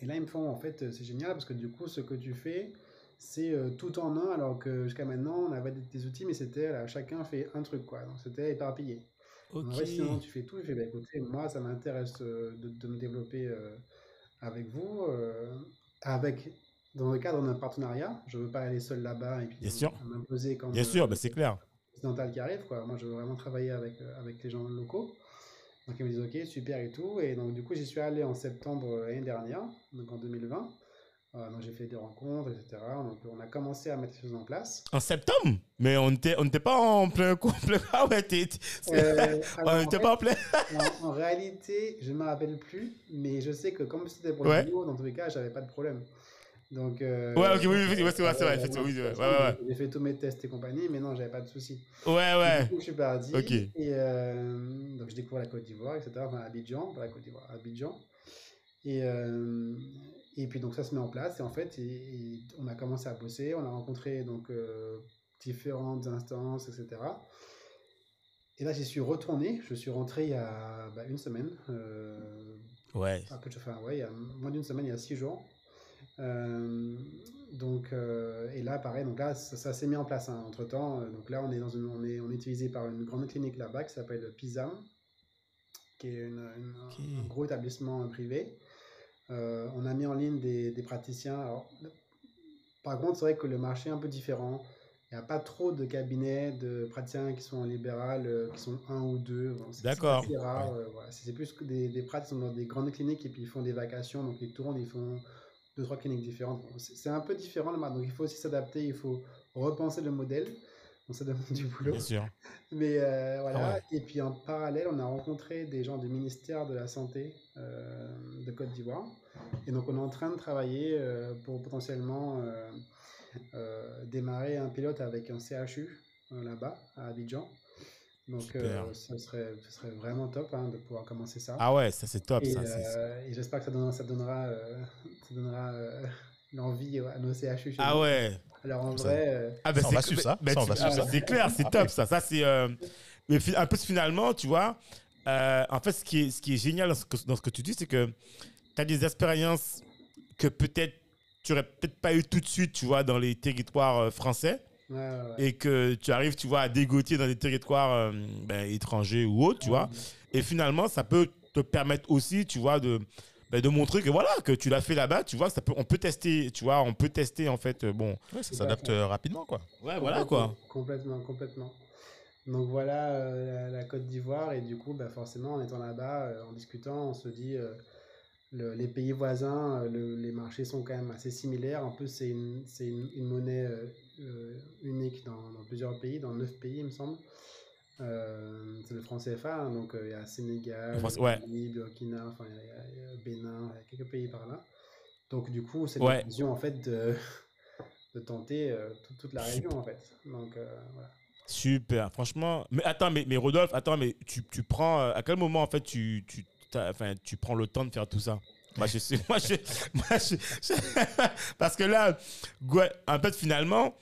Et là, ils me font, en fait, c'est génial, parce que du coup, ce que tu fais, c'est tout en un, alors que jusqu'à maintenant, on avait des, des outils, mais c'était, là, chacun fait un truc, quoi. Donc c'était éparpillé. Sinon, tu fais tout. Je fais, bah, écoutez, moi, ça m'intéresse euh, de, de me développer euh, avec vous, euh, avec, dans le cadre d'un partenariat. Je veux pas aller seul là-bas et puis Bien sûr. m'imposer comme Bien sûr, bah, c'est clair. occidental qui arrive. Quoi. Moi, je veux vraiment travailler avec, avec les gens locaux. Donc, ils me disent, OK, super et tout. Et donc, du coup, j'y suis allé en septembre l'année dernière, donc en 2020. Euh, donc, j'ai fait des rencontres, etc. Donc, on a commencé à mettre les choses en place. En septembre? Mais on n'était on pas en plein couple. Ah ouais, t'es- t'es- Euh, on n'était pas en plein. En, en réalité, je ne me rappelle plus, mais je sais que comme c'était pour Ouais. le boulot, dans tous les cas, j'avais pas de problème. Donc, euh, Ouais, ok, oui, oui, c'est vrai, c'est vrai, euh, effectivement, oui, ouais. J'ai fait tous mes tests et compagnie, mais non, j'avais pas de soucis. Ouais, Du ouais. coup, je suis parti. Ok. Et euh, donc, je découvre la Côte d'Ivoire, etc. Enfin, Abidjan, pas la Côte d'Ivoire, Abidjan. Et, euh, et puis, donc, ça se met en place. Et en fait, et- et on a commencé à bosser. On a rencontré donc, euh, différentes instances, etc. Et là, j'y suis retourné. Je suis rentré il y a bah, une semaine. euh, Ouais. un peu de enfin, ouais, il y a moins d'une semaine, il y a six jours. Euh, donc, euh, et là, pareil, donc là, ça, ça s'est mis en place entre temps. Donc là, on est, dans une, on, est, on est utilisé par une grande clinique là-bas qui s'appelle PISAM, qui est une- une- Ok. un gros établissement privé. Euh, on a mis en ligne des, des praticiens. Alors, par contre, c'est vrai que le marché est un peu différent. Il n'y a pas trop de cabinets de praticiens qui sont en libéral, euh, qui sont un ou deux. Bon, c'est- D'accord. assez rare. euh, voilà. C'est plus que des, des praticiens qui sont dans des grandes cliniques et puis ils font des vacations, donc ils tournent, ils font deux, trois cliniques différentes. Bon, c'est c'est un peu différent là donc il faut aussi s'adapter, il faut repenser le modèle. Donc ça demande du boulot. Bien sûr. Mais euh, voilà. Ah ouais. Et puis en parallèle, on a rencontré des gens du ministère de la Santé euh, de Côte d'Ivoire. Et donc on est en train de travailler euh, pour potentiellement démarrer un pilote avec un CHU là-bas, à Abidjan. Donc ce, serait, serait vraiment top hein, de pouvoir commencer ça. Ah ouais, ça c'est top. et ça, et j'espère que ça donnera, ça donnera, ça donnera l'envie à nos CHU. chez Ah nous. ouais. Alors en Ça- vrai, euh, Ah ben Ça, on c'est va suivre ça. ben ah, ben, c'est clair, c'est top ça. Ça c'est euh, mais un peu finalement, tu vois. euh, en fait, ce qui est ce qui est génial dans ce que, dans ce que tu dis, c'est que tu as des expériences que peut-être tu aurais peut-être pas eu tout de suite, tu vois, dans les territoires euh, français, ouais, ouais, ouais. et que tu arrives, tu vois, à dégoter dans des territoires euh, ben, étrangers ou autres, tu vois. Et finalement, ça peut te permettre aussi, tu vois, de, bah, de montrer que voilà, que tu l'as fait là-bas, tu vois, ça peut, on peut tester, tu vois, on peut tester en fait, euh, bon. Ouais, ça s'adapte euh, rapidement, quoi. Ouais, voilà quoi. Complètement, complètement. Donc voilà euh, la, la Côte d'Ivoire et du coup, bah, forcément, en étant là-bas, euh, en discutant, on se dit euh, le- les pays voisins, euh, le- les marchés sont quand même assez similaires. En plus, c'est une, c'est une, une monnaie unique dans, dans plusieurs pays, dans neuf pays, il me semble. Euh, c'est le franc CFA, hein, donc euh, il y a Sénégal, Le franc- ouais. Burkina, enfin il y, a- il y a Bénin, il y a quelques pays par là. Donc du coup, c'est Ouais. l'occasion en fait de, de tenter euh, toute- toute la région en fait. Donc euh, voilà. Super, franchement. Mais attends, mais, mais Rodolphe, attends, mais tu, tu prends. euh, à quel moment, en fait, tu, tu, enfin, tu prends le temps de faire tout ça? Moi, je sais. Moi, je, moi, je- je- parce que là, en fait, finalement.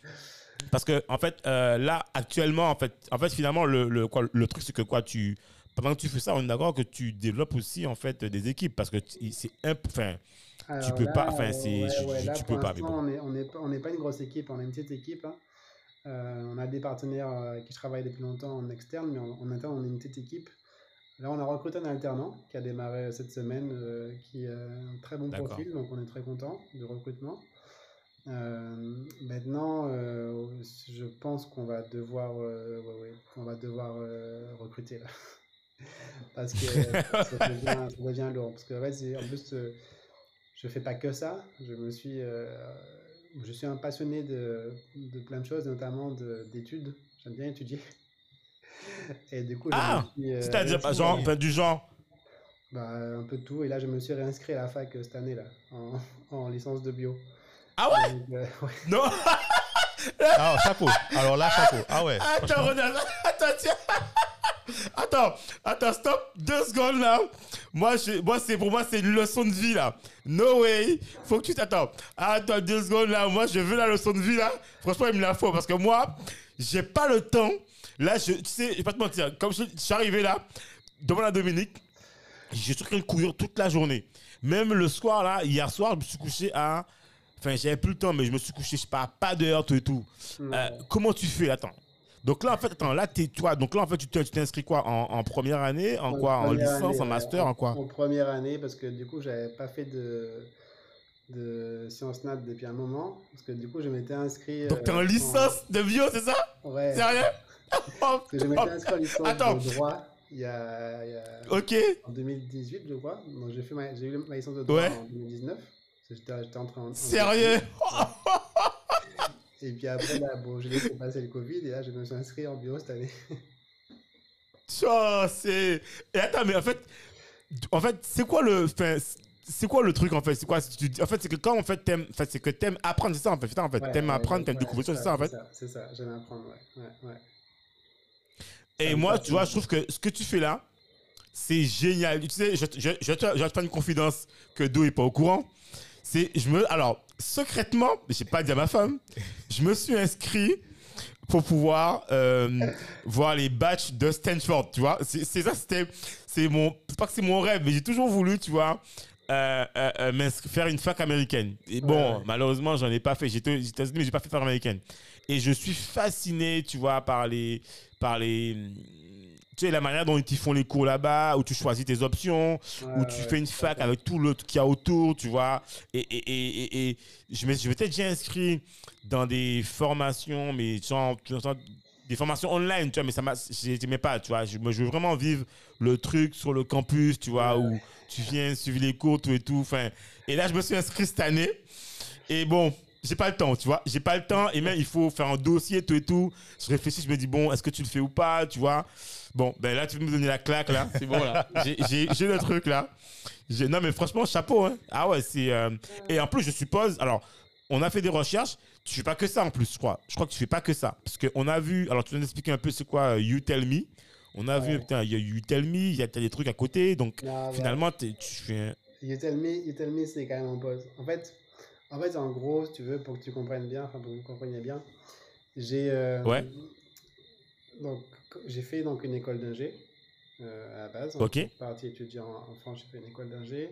Parce que, en fait, euh, là, actuellement, en fait, en fait finalement, le, le, quoi, le truc, c'est que quoi, tu. Pendant que tu fais ça, on est d'accord que tu développes aussi, en fait, des équipes. Parce que tu- c'est un. Enfin, Alors peux là, pas, enfin, c'est- ouais, tu- ouais, tu- tu peux pas, mais bon. On n'est on est, pas- on n'est pas une grosse équipe, on est une petite équipe. hein. Euh, on a des partenaires euh, qui travaillent depuis longtemps en externe, mais en, en interne, on est une petite équipe. Là, on a recruté un alternant qui a démarré cette semaine, euh, qui a un très bon profil, donc on est très content du recrutement. Euh, maintenant, euh, je pense qu'on va devoir, euh, ouais, ouais, on va devoir euh, recruter là. Parce que ça devient, ça devient lourd. Parce que, ouais, en plus, je fais pas que ça. Je me suis, je suis un passionné de, de plein de choses, notamment de- d'études. J'aime bien étudier. Et du coup, Ah, c'est-à-dire, genre, du genre? bah, un peu de tout. Et là, je me suis réinscrit à la fac cette année là, en, en licence de bio. Ah ouais? Euh, ouais. Non Ah, chapeau. Alors là, chapeau. Ah ouais. Attends. Rodolphe, attends, tiens. Attends, attends, stop, deux secondes là. Moi, je, moi c'est pour moi, c'est une leçon de vie là. No way. Faut que tu t'attends. Attends, deux secondes là. Moi, je veux la leçon de vie là. Franchement, il me la faut parce que moi, j'ai pas le temps. Là, je, tu sais, je vais pas te mentir. Comme je, je suis arrivé là, devant la Dominique, j'ai suis en train de courir toute la journée. Même le soir là, hier soir, je me suis couché à. Enfin, j'avais plus le temps, mais je me suis couché, je sais pas, pas d'heure, tout et tout. Euh, comment tu fais? Attends. Donc là, en fait, attends, là, t'es toi. Donc là, en fait, tu t'inscris quoi? En, en première année? En quoi? En licence? année, En master? En quoi? En première année, parce que du coup, j'avais pas fait de, de sciences nat depuis un moment. Parce que du coup, je m'étais inscrit. Donc t'es euh, en licence de bio, c'est ça? Ouais. Sérieux Parce que je m'étais inscrit en licence Attends. de droit il y a, il y a- Ok. en 2018, je crois. Donc j'ai eu ma licence de droit Ouais. en 2019. J'étais, j'étais entré en. en- Sérieux? Et puis après, là, bon, j'ai laissé passer le Covid et là, je me suis inscrit en bio cette année. Oh, c'est. Et attends, mais en fait, en fait, c'est quoi le. enfin, c'est quoi le truc en fait? C'est quoi En fait, c'est que quand en fait t'aimes, enfin, c'est que t'aimes apprendre, c'est ça en fait. Ça, en fait, Ouais, t'aimes ouais, apprendre, t'aimes ouais, découvrir, c'est ça en fait. C'est ça, ça, j'aime apprendre, ouais. Et Ça moi, tu vois, je trouve que ce que tu fais là, c'est génial. Tu sais, je, je, je, te- je vais te faire une confidence que Do est pas au courant. C'est, je me, alors, secrètement, j'ai pas dit à ma femme, je me suis inscrit pour pouvoir euh, voir les batchs de Stanford, tu vois. C'est c'est ça, c'était, c'est mon, c'est pas que c'est mon rêve, mais j'ai toujours voulu, tu vois, euh, euh, faire une fac américaine. Et bon, ouais. malheureusement, j'en ai pas fait. J'étais aux États-Unis, mais j'ai pas fait fac américaine. Et je suis fasciné, tu vois, par les, par les, tu sais, la manière dont ils font les cours là-bas, où tu choisis tes options, où tu ouais, fais une fac avec tout le qu'il y a autour, tu vois. Et, et, et, et, je me- je m'étais déjà inscrit dans des formations, mais genre, des formations online, tu vois, mais ça m'a, j'aimais pas, tu vois. Je, veux vraiment vivre le truc sur le campus, tu vois, où tu viens suivre les cours, tout et tout. Enfin, et là, je me suis inscrit cette année. Et bon, j'ai pas le temps, tu vois. J'ai pas le temps. Et même, il faut faire un dossier, tout et tout. Je réfléchis, je me dis, bon, est-ce que tu le fais ou pas, tu vois. Bon, ben là, tu veux me donner la claque, là. C'est bon, là. J'ai- le truc, là. Non, mais franchement, chapeau, hein. Ah ouais, c'est. euh, Et en plus, je suppose. Alors, on a fait des recherches. Tu fais pas que ça, en plus, je crois. Je crois que tu fais pas que ça. Parce qu'on a vu. Alors, tu viens d'expliquer un peu c'est quoi euh, You Tell Me. On a vu, putain, il y a You Tell Me, il y a des trucs à côté. Donc, Non, bah, finalement, tu fais. un- You tell me, you tell me, c'est quand même en pause. En fait, en fait, en gros, si tu veux, pour que tu comprennes bien, enfin pour que vous compreniez bien, j'ai euh, Ouais. donc j'ai fait donc une école d'ingé euh, à la base. Ok. Je suis parti étudier en, en France, j'ai fait une école d'ingé.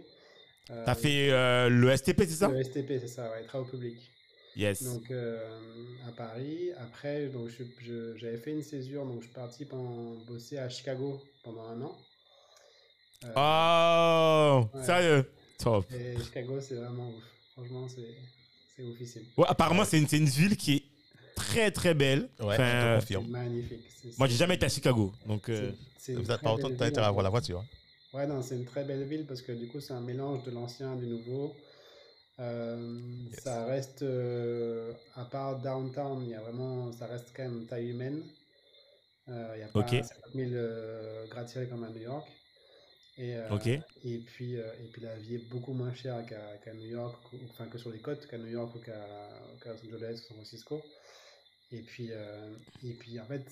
Euh, T'as fait euh, le STP, c'est ça? Le STP, c'est ça, ouais, travaux publics. Yes. Donc à Paris. Après, donc j'avais fait une césure, donc je suis parti pendant, bosser à Chicago pendant un an. Oh, Ouais. sérieux? Top. Et Chicago, c'est vraiment ouf. Franchement, c'est. Ouais, apparemment, c'est une, c'est une ville qui est très très belle. Ouais, Enfin, je te C'est confirme. magnifique. Moi, j'ai jamais été à Chicago. Donc, c'est- c'est une Vous n'êtes pas autant intérêt à en voir la voiture. hein. Ouais, non, c'est une très belle ville parce que du coup, c'est un mélange de l'ancien et du nouveau. Euh, Yes. Ça reste, euh, à part downtown, il y a vraiment, ça reste quand même taille humaine. Euh, il n'y a pas Ok. 50 000 euh, gratte-ciel comme à New York. Et, euh, et, puis, euh, et puis la vie est beaucoup moins chère qu'à qu'à New York, enfin que sur les côtes, qu'à New York ou qu'à qu'à Los Angeles ou San Francisco. Et puis, euh, et puis en fait,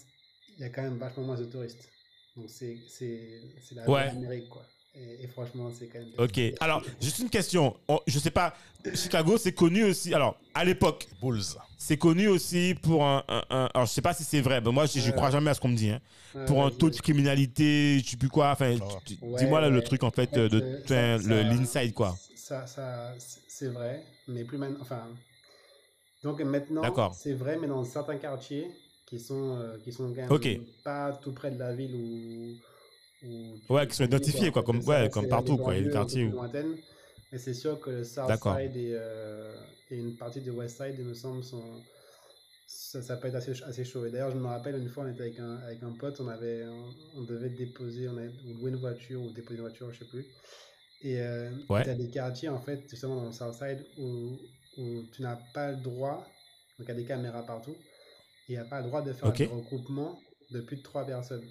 il y a quand même vachement moins de touristes. Donc c'est la Ouais. Amérique, quoi. Et, et franchement, c'est quand même... ok. Alors, juste une question. On- je sais pas, Chicago, c'est connu aussi. Alors, à l'époque, Bulls. c'est connu aussi pour un, un- un- Alors, je sais pas si c'est vrai. mais moi, je, je Ouais. crois jamais à ce qu'on me dit. hein. Ouais, Pour un taux de criminalité, je sais plus quoi. Enfin, Ah. Ouais, dis-moi là le ouais. truc en fait de, euh, l'inside quoi. Ça, ça, c'est vrai, mais plus maintenant. Enfin, donc maintenant, c'est vrai, mais dans certains quartiers qui sont, euh, qui sont quand même pas tout près de la ville ou. ou Ouais, qui sont identifiés, quoi, comme- ouais, comme partout, quoi, il y a des quartiers. Mais c'est sûr que le South. Side et, euh, et une partie du West Side, il me semble, sont. Ça, ça peut être assez, assez chaud. Et d'ailleurs, je me rappelle, une fois, on était avec un, avec un pote, on, avait, on, on devait déposer, on avait, ou louer une voiture, ou déposer une voiture, je sais plus. Et euh, Ouais. tu as des quartiers, en fait, justement dans le Southside, où, où tu n'as pas le droit, donc il y a des caméras partout, et il n'y a pas le droit de faire Ok. un regroupement de plus de trois personnes.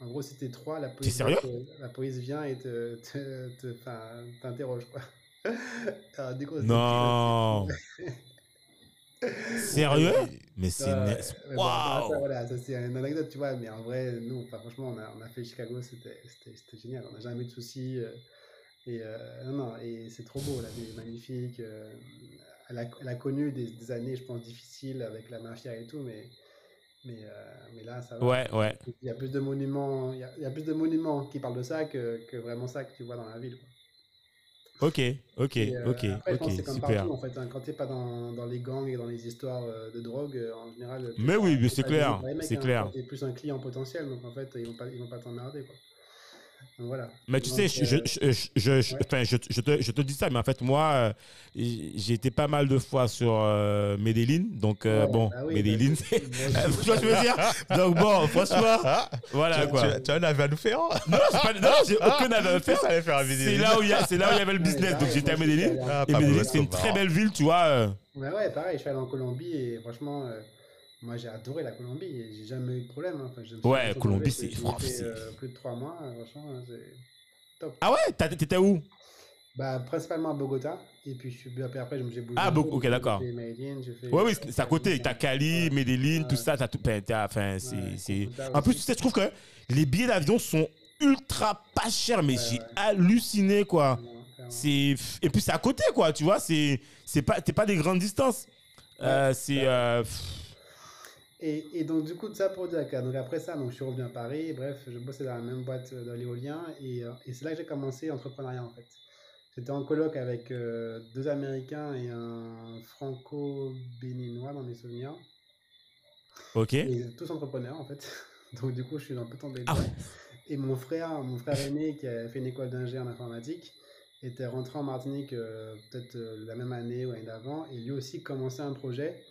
En gros, t'es trois, la police, sérieux? te- la police vient et te, te, te- enfin, t'interroge, quoi. Alors, du coup, Non. Sérieux? Mais c'est Ouais, ça, Waouh. voilà, ça c'est une anecdote, tu vois, mais en vrai, nous, enfin, franchement, on a, on a fait Chicago, c'était c'était- c'était génial, on n'a jamais eu de soucis. euh, et euh, non, non, et c'est trop beau, la ville est magnifique. euh, elle, a, elle a connu des, des années, je pense, difficiles avec la mafia et tout, mais, mais, euh, mais là, ça va. Ouais, ouais. Il y a plus de monuments, il y a, il y a plus de monuments qui parlent de ça que, que vraiment ça que tu vois dans la ville. quoi. Ok, ok, Et, euh, ok, après, ok, c'est comme super. partout, en fait, hein, quand t'es pas dans, dans les gangs et dans les histoires euh, de drogue, euh, en général. Mais oui, mais c'est clair, c'est hein, clair. T'es plus un client potentiel, donc en fait, ils vont pas, ils vont pas t'emmerder, quoi. Voilà. Mais tu Donc, sais, je, je, euh, je, je, je- je- ouais. enfin, je, je te, je te dis ça, mais en fait, moi, euh, j'ai été pas mal de fois sur euh, Medellin. Donc, euh, ouais, bon, bah oui, Medellin, bah. Tu vois ce que je veux dire? Donc, bon, franchement, Ah, voilà tu, quoi. tu- tu as un avis à nous faire hein? Non, pas- non, j'ai aucun avis à faire. Ça allait faire. C'est là où il y a- c'est là où il y avait le Ouais, business. bah Donc, ouais, j'étais à Medellin. Ah, Et Pablo Medellin, c'est une très belle ville, tu vois. euh. Ouais, ouais, pareil, je suis allé en Colombie et franchement, euh, moi j'ai adoré la Colombie et j'ai jamais eu de problème. hein. Enfin, je me suis Ouais, Colombie, c'est- fait, euh, plus de trois mois, euh, franchement, c'est top. Ah ouais? T'étais où? Bah, principalement à Bogota, et puis je suis après, après j'ai bougé. Ah, ok, j'ai d'accord. fait Medellin, j'ai fait, Ouais, oui, c'est à côté. T'as Cali. Medellin, tout ça. T'as tout. ben, Enfin, c'est. En plus, tu sais, je trouve que les billets d'avion sont ultra pas chers, mais j'ai halluciné, quoi. C'est et puis c'est à côté quoi, tu vois, c'est c'est pas t'es pas des grandes distances. Euh, c'est euh, Et, et donc, du coup, de ça pour dire que, donc après ça, donc, je suis revenu à Paris, bref, je bossais dans la même boîte euh, dans l'éolien, et, euh, et c'est là que j'ai commencé l'entrepreneuriat en fait. J'étais en coloc avec euh, deux Américains et un franco-béninois dans mes souvenirs, OK. et tous entrepreneurs en fait. Donc, du coup, je suis un peu tombé Ah. Et mon frère, mon frère aîné qui a fait une école d'ingé en informatique, était rentré en Martinique euh, peut-être euh, la même année ou l'année d'avant, et lui aussi commençait un projet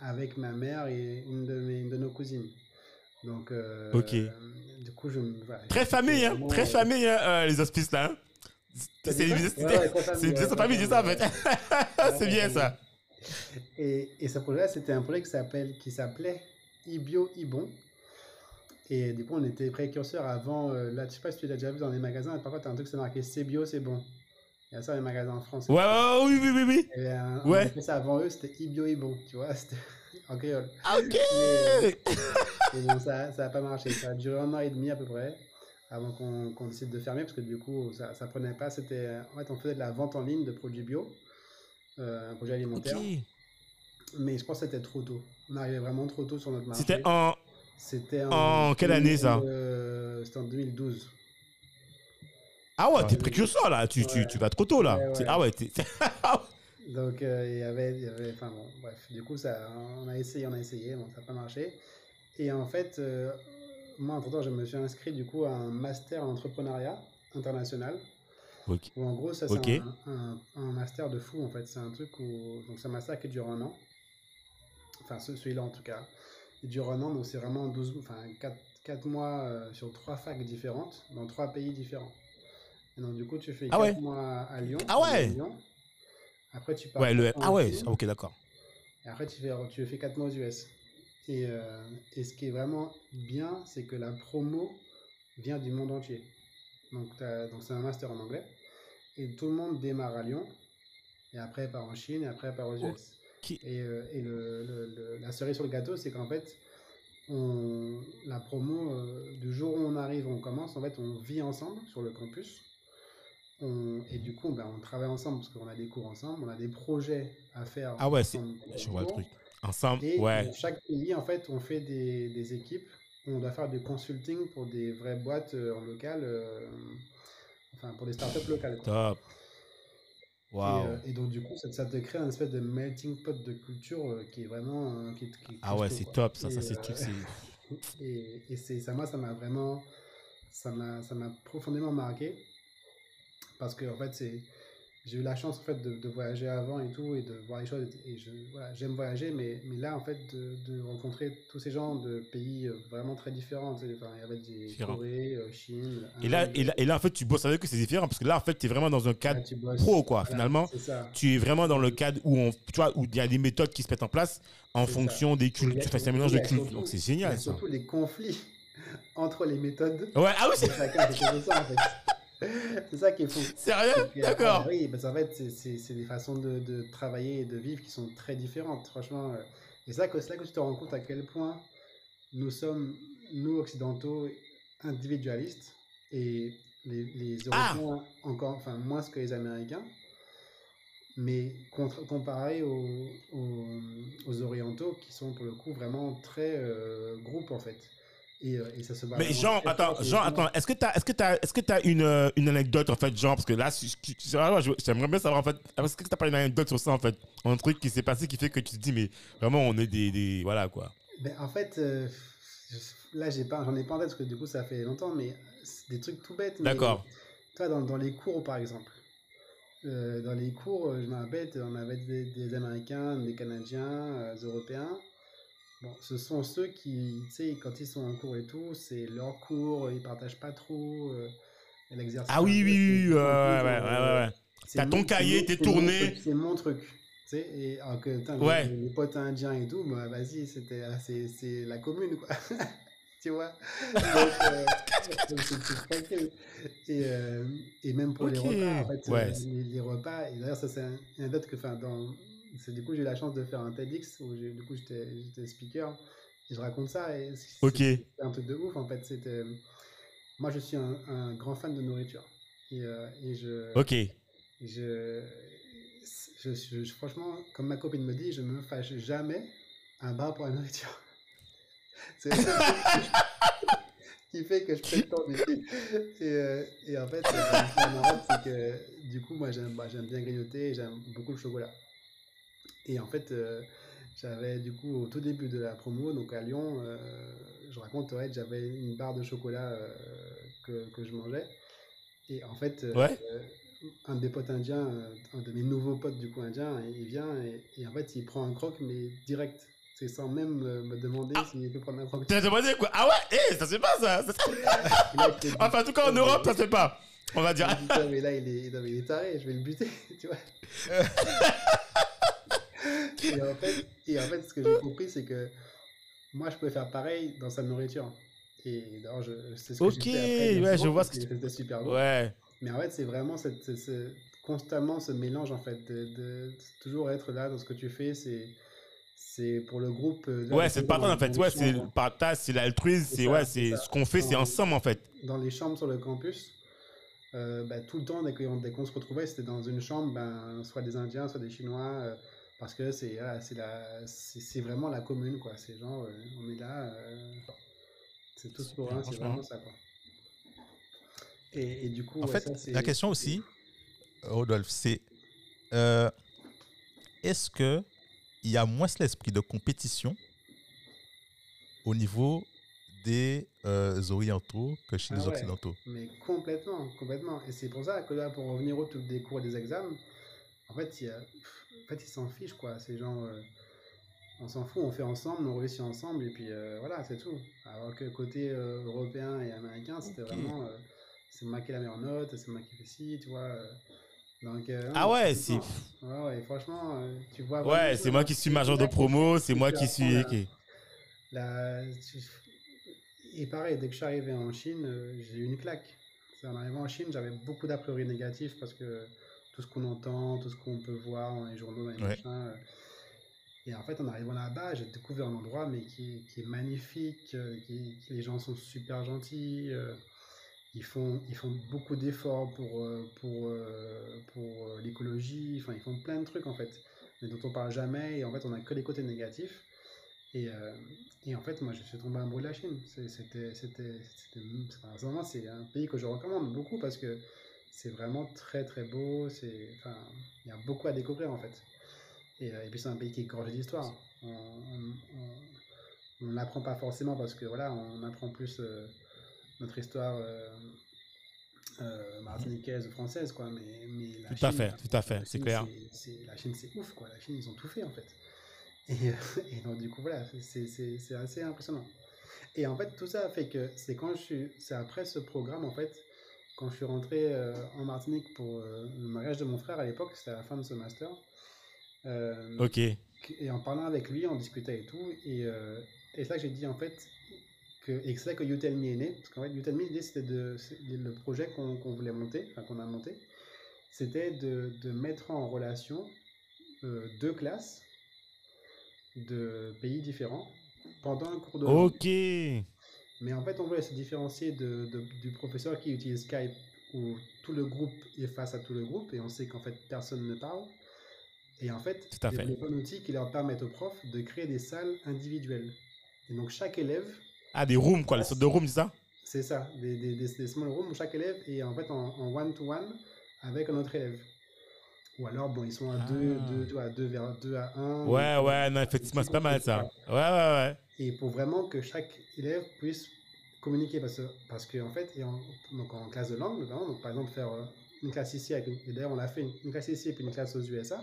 avec ma mère et une de, mes, une de nos cousines. Donc, euh, Ok. du coup, je me. voilà, Très famille hein, très euh, famille hein, euh, les hospices là. hein. C'est une business c'est ça en fait. c'est bien ça. Et, et ce projet-là, c'était un projet qui s'appelle, qui s'appelait Ibio Ibon. Et du coup, on était précurseurs avant. euh, là, je sais pas si tu l'as déjà vu dans les magasins. Parfois, tu as un truc, c'est marqué c'est bio, c'est bon. Il y a ça dans les magasins en France. Ouais, oui oui oui oui. Euh, Ouais. ça avant eux, c'était Ibio Ibon, tu vois, c'était en créole. OK. Mais, et bon, ça n'a pas marché. Ça a duré un an et demi à peu près avant qu'on décide de fermer parce que du coup, ça, ça prenait pas. C'était, en fait, on faisait de la vente en ligne de produits bio, euh, un projet alimentaire. Mais je pense que c'était trop tôt. On arrivait vraiment trop tôt sur notre marché. C'était en C'était en quelle année, ça? euh, C'était en 2012. Ah ouais, t'es précurseur là, tu, tu, Ouais. tu vas trop tôt là. Ouais, ouais. Ah ouais, t'es- Donc, euh, il y avait, y avait, enfin bon, bref, du coup, ça, on a essayé, on a essayé, bon, ça n'a pas marché. Et en fait, euh, moi, entre-temps, je me suis inscrit du coup à un master en entrepreneuriat international. Ok. Où en gros, ça, c'est Ok. un, un- un master de fou, en fait. C'est un truc où. Donc, c'est un master qui dure un an. Enfin, ce- celui-là, en tout cas. Il dure un an, donc c'est vraiment 12, enfin, 4, mois euh, sur trois facs différentes, dans trois pays différents. Et donc, du coup, tu fais 4 Ah ouais. mois à Lyon. Ah ouais. à Lyon. Après, tu pars Ouais, le... Ah ouais, ok, d'accord. Et après, tu fais, tu fais 4 mois aux US. Et, euh, et ce qui est vraiment bien, c'est que la promo vient du monde entier. Donc, donc c'est un master en anglais. Et tout le monde démarre à Lyon. Et après, part en Chine. Et après, part aux US. Ok. Et, euh, et le, le- le- la cerise sur le gâteau, c'est qu'en fait, on, la promo, euh, du jour où on arrive, on commence, en fait, on vit ensemble sur le campus. On- et du coup, ben, on travaille ensemble parce qu'on a des cours ensemble, on a des projets à faire. Ah ouais, ensemble Je vois le truc. Ensemble, Et ouais. dans chaque pays, en fait, on fait des, des équipes. On doit faire du consulting pour des vraies boîtes euh, en local, euh, enfin pour des startups locales. quoi. Top. Et, Waouh. euh, et donc, du coup, ça, ça te crée un espèce de melting pot de culture euh, qui est vraiment. qui, Ah ouais, c'est top, ça. Et, ça c'est truc, et, et c'est ça, moi, ça m'a vraiment. Ça m'a ça m'a profondément marqué. Parce que, en fait, c'est. J'ai eu la chance en fait de, de voyager avant et tout et de voir les choses et je voilà j'aime voyager mais, mais là en fait de, de rencontrer tous ces gens de pays euh, vraiment très différents enfin, il y avait des. Corée euh, Chine Et là, et, là, et là, en fait, tu bosses avec eux, c'est différent parce que là, en fait, tu es vraiment dans un là, cadre bosses. pro, quoi. Voilà, Finalement, ça tu es vraiment dans le cadre où on, tu vois, où il y a des méthodes qui se mettent en place en fonction des Il y cultures. Enfin, c'est un mélange de cultures. Donc, c'est génial, ça. surtout les conflits entre les méthodes Ouais, ah oui, c'est que ça en fait c'est ça qui est fou sérieux? D'accord. Oui, parce qu'en fait, c'est- des façons de, de travailler et de vivre qui sont très différentes, franchement. euh. Et c'est là que, c'est là que tu te rends compte à quel point nous sommes, nous occidentaux, individualistes et les, les Ah Européens encore, enfin moins que les Américains. Mais contre- comparé aux, aux, aux Orientaux qui sont pour le coup vraiment très euh, groupe en fait. Et, euh, et ça se voit Mais Jean, attends, Jean, attends, est-ce que tu as, est-ce que t'as, est-ce que t'as une, euh, une anecdote, en fait, Jean, parce que là, j'aimerais bien savoir, en fait, est-ce que tu pas une anecdote sur ça, en fait, un truc qui s'est passé qui fait que tu te dis, mais vraiment, on est des, des voilà, quoi. Ben, en fait, euh, là, j'ai pas, j'en ai pas en tête parce que du coup, ça fait longtemps, mais c'est des trucs tout bêtes. D'accord. Toi, dans, dans les cours, par exemple, euh, dans les cours, je me rappelle, on avait des, des Américains, des Canadiens, euh, des Européens. Bon, ce sont ceux qui, tu sais, quand ils sont en cours et tout, c'est leur cours, ils partagent pas trop euh, l'exercice. Ah oui, un oui, oui, ouais, un ouais, ouais, ouais, ouais. T'as ton cahier, t'es tourné. C'est mon truc. Et alors que putain, les- Ouais. les, potes indiens et tout, bah vas-y, c'était ah, c'est la commune quoi. tu vois? Donc, euh, et, euh, et même pour les Ok. repas, en fait, Ouais. euh, les, les repas, et d'ailleurs, ça c'est un- une anecdote que, enfin, dans. C'est- Du coup, j'ai eu la chance de faire un TEDx où du coup j'étais speaker et je raconte ça et c'est un truc de ouf en fait. C'était. Moi, je suis un, un grand fan de nourriture et, euh, et je. Ok. Je, je, je- je- franchement, comme ma copine me dit, je me fâche jamais un bar pour la nourriture. C'est le qui fait que je prétends du et, euh, et en fait, euh, c'est que du coup, moi, j'aime bah, j'aime bien grignoter et j'aime beaucoup le chocolat. Et en fait, euh, j'avais du coup, au tout début de la promo, donc à Lyon, euh, je raconte, ouais, j'avais une barre de chocolat euh, que, que je mangeais. Et en fait, euh, Ouais. euh, un des potes indiens, euh, un de mes nouveaux potes du coup indiens, il vient et, et en fait, il prend un croc, mais direct. C'est sans même me demander s'il peut prendre un croc. T'as demandé quoi? Ah ouais? Eh, ça se fait pas, ça, ça se- là, Enfin, en tout cas, en Europe, ça se fait pas. On va dire. mais là, il est, non, mais il est taré, je vais le buter, tu vois. et, en fait, et en fait, ce que j'ai compris, c'est que moi, je pouvais faire pareil dans sa nourriture. Et d'ailleurs, je, c'est ce que Ok, après, ouais, je vois ce que que C'était super bon. Ouais. Mais en fait, c'est vraiment cette, ce- ce- constamment ce mélange, en fait, de, de toujours être là dans ce que tu fais. C'est, c'est pour le groupe. euh, Ouais, c'est le partage, en fait. Ouais, c'est le partage, c'est l'altruisme, C'est ouais, c'est ce qu'on fait, c'est ensemble, en fait. dans les chambres sur le campus, euh, bah, tout le temps, dès qu'on, dès qu'on se retrouvait, c'était dans une chambre, ben, soit des Indiens, soit des Chinois, euh, parce que c'est, voilà, vraiment la commune, quoi. C'est genre, euh, on est là, euh, c'est tous pour un, c'est vraiment ça, quoi. Et, et du coup, En ouais, fait, ça, la question aussi, Rodolphe, c'est euh, est-ce que il y a moins l'esprit de compétition au niveau des euh, orientaux que chez Ah les ouais. occidentaux? Mais complètement, complètement. Et c'est pour ça que là, pour revenir au truc des cours et des examens, en fait, il y a- en fait, ils s'en fichent, quoi. Ces gens, euh, on s'en fout, on fait ensemble, on réussit ensemble, et puis euh, voilà, c'est tout. Alors que côté euh, européen et américain, c'était vraiment, c'est moi qui ai la meilleure note, c'est moi qui fais ci, tu vois. donc, euh, Ah ouais, c'est Ouais, ouais, franchement, euh, tu vois. Ouais, c'est moi qui suis major de promo, c'est moi qui suis. la- ok. la- Et pareil, dès que je suis arrivé en Chine, euh, j'ai eu une claque. En arrivant en Chine, j'avais beaucoup d'a priori négatifs parce que tout ce qu'on entend, tout ce qu'on peut voir dans les journaux, dans les Ouais. machins. euh, Et en fait, en arrivant là-bas, j'ai découvert un endroit mais qui, qui est magnifique, euh, qui, qui- les gens sont super gentils, euh, ils, font, ils font beaucoup d'efforts pour, pour, pour l'écologie, enfin, ils font plein de trucs en fait, mais dont on parle jamais, et en fait, on n'a que les côtés négatifs. Et, euh, et en fait, moi, je suis tombé amoureux de la Chine. C'était, c'était, c'était, c'est un pays que je recommande beaucoup parce que c'est vraiment très, très beau. C'est, enfin, il y a beaucoup à découvrir en fait. Et, euh, et puis, c'est un pays qui est gorgé d'histoire. On on- on- on n'apprend pas forcément parce que voilà, on apprend plus euh, notre histoire euh, euh, martiniquaise ou française, quoi. Mais, mais la Tout à fait, tout à fait, c'est clair. c'est- la Chine, c'est ouf, quoi. La Chine, ils ont tout fait, en fait. Et, et donc, du coup, voilà, c'est assez impressionnant. Et en fait, tout ça fait que c'est quand je suis, c'est après ce programme, en fait, quand je suis rentré euh, en Martinique pour euh, le mariage de mon frère à l'époque, c'était à la fin de ce master. euh, Ok. et en parlant avec lui, on discutait et tout. Et, et c'est là que j'ai dit en fait que, et c'est là que You Tell Me est né. Parce qu'en fait, You Tell Me, l'idée c'était de. Le projet qu'on voulait monter, enfin qu'on a monté, c'était de, de mettre en relation euh, deux classes de pays différents pendant un cours de. Ok. Mais en fait, on voulait se différencier de, de- du professeur qui utilise Skype où tout le groupe est face à tout le groupe et on sait qu'en fait personne ne parle. Et en fait, Tout à fait. développer un outil qui leur permet aux profs de créer des salles individuelles. Et donc chaque élève, Ah, des rooms, quoi, les sortes de rooms, c'est ça? C'est ça, des, des, des, des small rooms où chaque élève est en fait en one-to-one avec un autre élève. Ou alors, bon, ils sont à Ah. deux, deux, tu vois, deux vers deux à un. Ouais, ouais, non, effectivement, c'est pas mal ça. Ouais, ouais, ouais. Et pour vraiment que chaque élève puisse communiquer. Parce que, parce que en fait, en, donc en classe de langue, notamment, donc par exemple, faire euh, une classe ici, avec une, et d'ailleurs, on l'a fait, une, classe ici et puis une classe aux USA.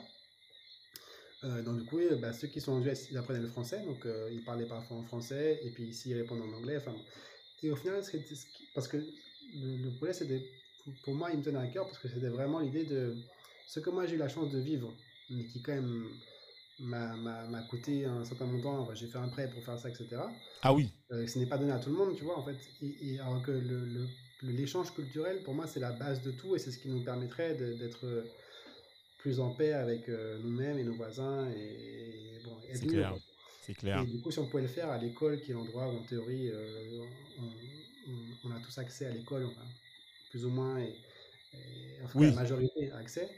Euh, donc, du coup, euh, bah, ceux qui sont aux US, ils apprenaient le français, donc euh, ils parlaient parfois en français, et puis ici, ils répondent en anglais. Enfin, et au final, parce que le, le projet, c'était, pour moi, il me tenait à cœur, parce que c'était vraiment l'idée de ce que moi, j'ai eu la chance de vivre, mais qui quand même m'a, coûté un certain montant. Enfin, j'ai fait un prêt pour faire ça, etc. Ah oui. Euh, ce n'est pas donné à tout le monde, tu vois, en fait. Et, et alors que le, le- le- l'échange culturel, pour moi, c'est la base de tout et c'est ce qui nous permettrait d'être plus en paix avec euh, nous-mêmes et nos voisins et, et bon, C'est clair. C'est clair. Et du coup, si on pouvait le faire à l'école, qui est l'endroit où, en théorie, euh, on, on- on a tous accès à l'école, plus ou moins, et, et en tout cas, Oui. la majorité a accès,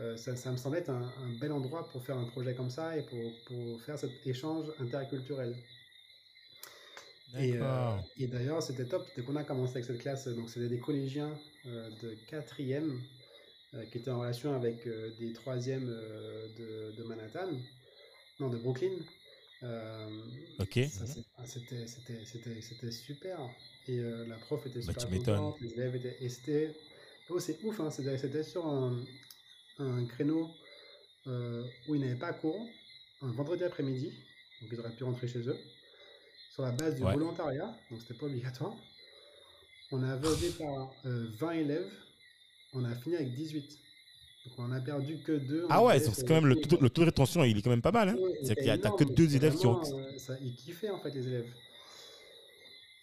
euh, ça, ça me semble être un, un bel endroit pour faire un projet comme ça et pour, pour faire cet échange interculturel. Et, euh, et d'ailleurs, c'était top. Dès qu'on a commencé avec cette classe, donc c'était des collégiens euh, de quatrième euh, qui étaient en relation avec des troisièmes de, de Manhattan, non, de Brooklyn. Ok. ah, C'était super. Et la prof était Bah, super m'étonnes. contente, les élèves étaient... Et c'était... Oh, c'est ouf, hein, c'était sur un, un créneau euh, où ils n'avaient pas cours, un vendredi après-midi, donc ils auraient pu rentrer chez eux, sur la base du Ouais. volontariat, donc c'était pas obligatoire. On avait au départ euh, 20 élèves, on a fini avec 18. Donc on a perdu que deux. Ah ouais, c'est quand même le taux, quoi. le taux de rétention, il est quand même pas mal. Hein Ouais, C'est qu'il y a que deux élèves qui ont. euh, ça, ils kiffaient en fait les élèves.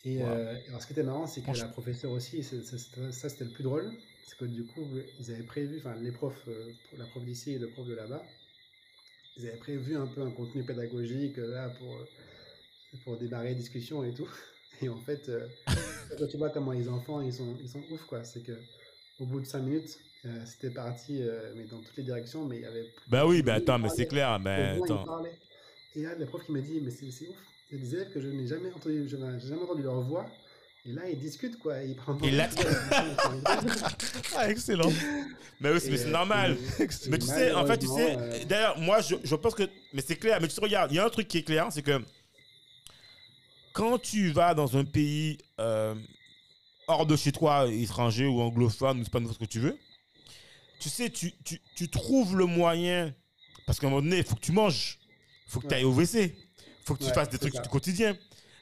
Et Wow. euh, alors ce qui était marrant, c'est que la professeure aussi, c'est- c'est- ça c'était le plus drôle, c'est que du coup ils avaient prévu, enfin les profs, euh, la prof d'ici et le prof de là-bas, ils avaient prévu un peu un contenu pédagogique euh, là pour euh, pour démarrer les discussions et tout. Et en fait, euh, quand tu vois comment les enfants ils sont ils sont ouf quoi, c'est que au bout de cinq minutes, euh, c'était parti euh, mais dans toutes les directions, mais il y avait Bah oui, bah attends, mais c'est clair. Mais attends. Et là, le prof qui m'a dit, mais c'est c'est ouf, il y a des élèves que je n'ai jamais entendu, je n'ai jamais entendu leur voix. Et là, ils discutent, quoi. Ils parlent Et là- Ah, excellent. Mais oui, c'est euh, normal. et- Mais tu sais, en fait, tu sais, euh, d'ailleurs, moi, je, je pense que. Mais c'est clair, mais tu te regardes, il y a un truc qui est clair, c'est que. quand tu vas dans un pays euh, hors de chez toi, étranger ou anglophone, ou pas ce que tu veux, tu sais, tu, tu, tu trouves le moyen, parce qu'à un moment donné, il faut que tu manges, il faut que tu ailles au WC, il faut que tu Ouais, fasses des trucs ça. du quotidien.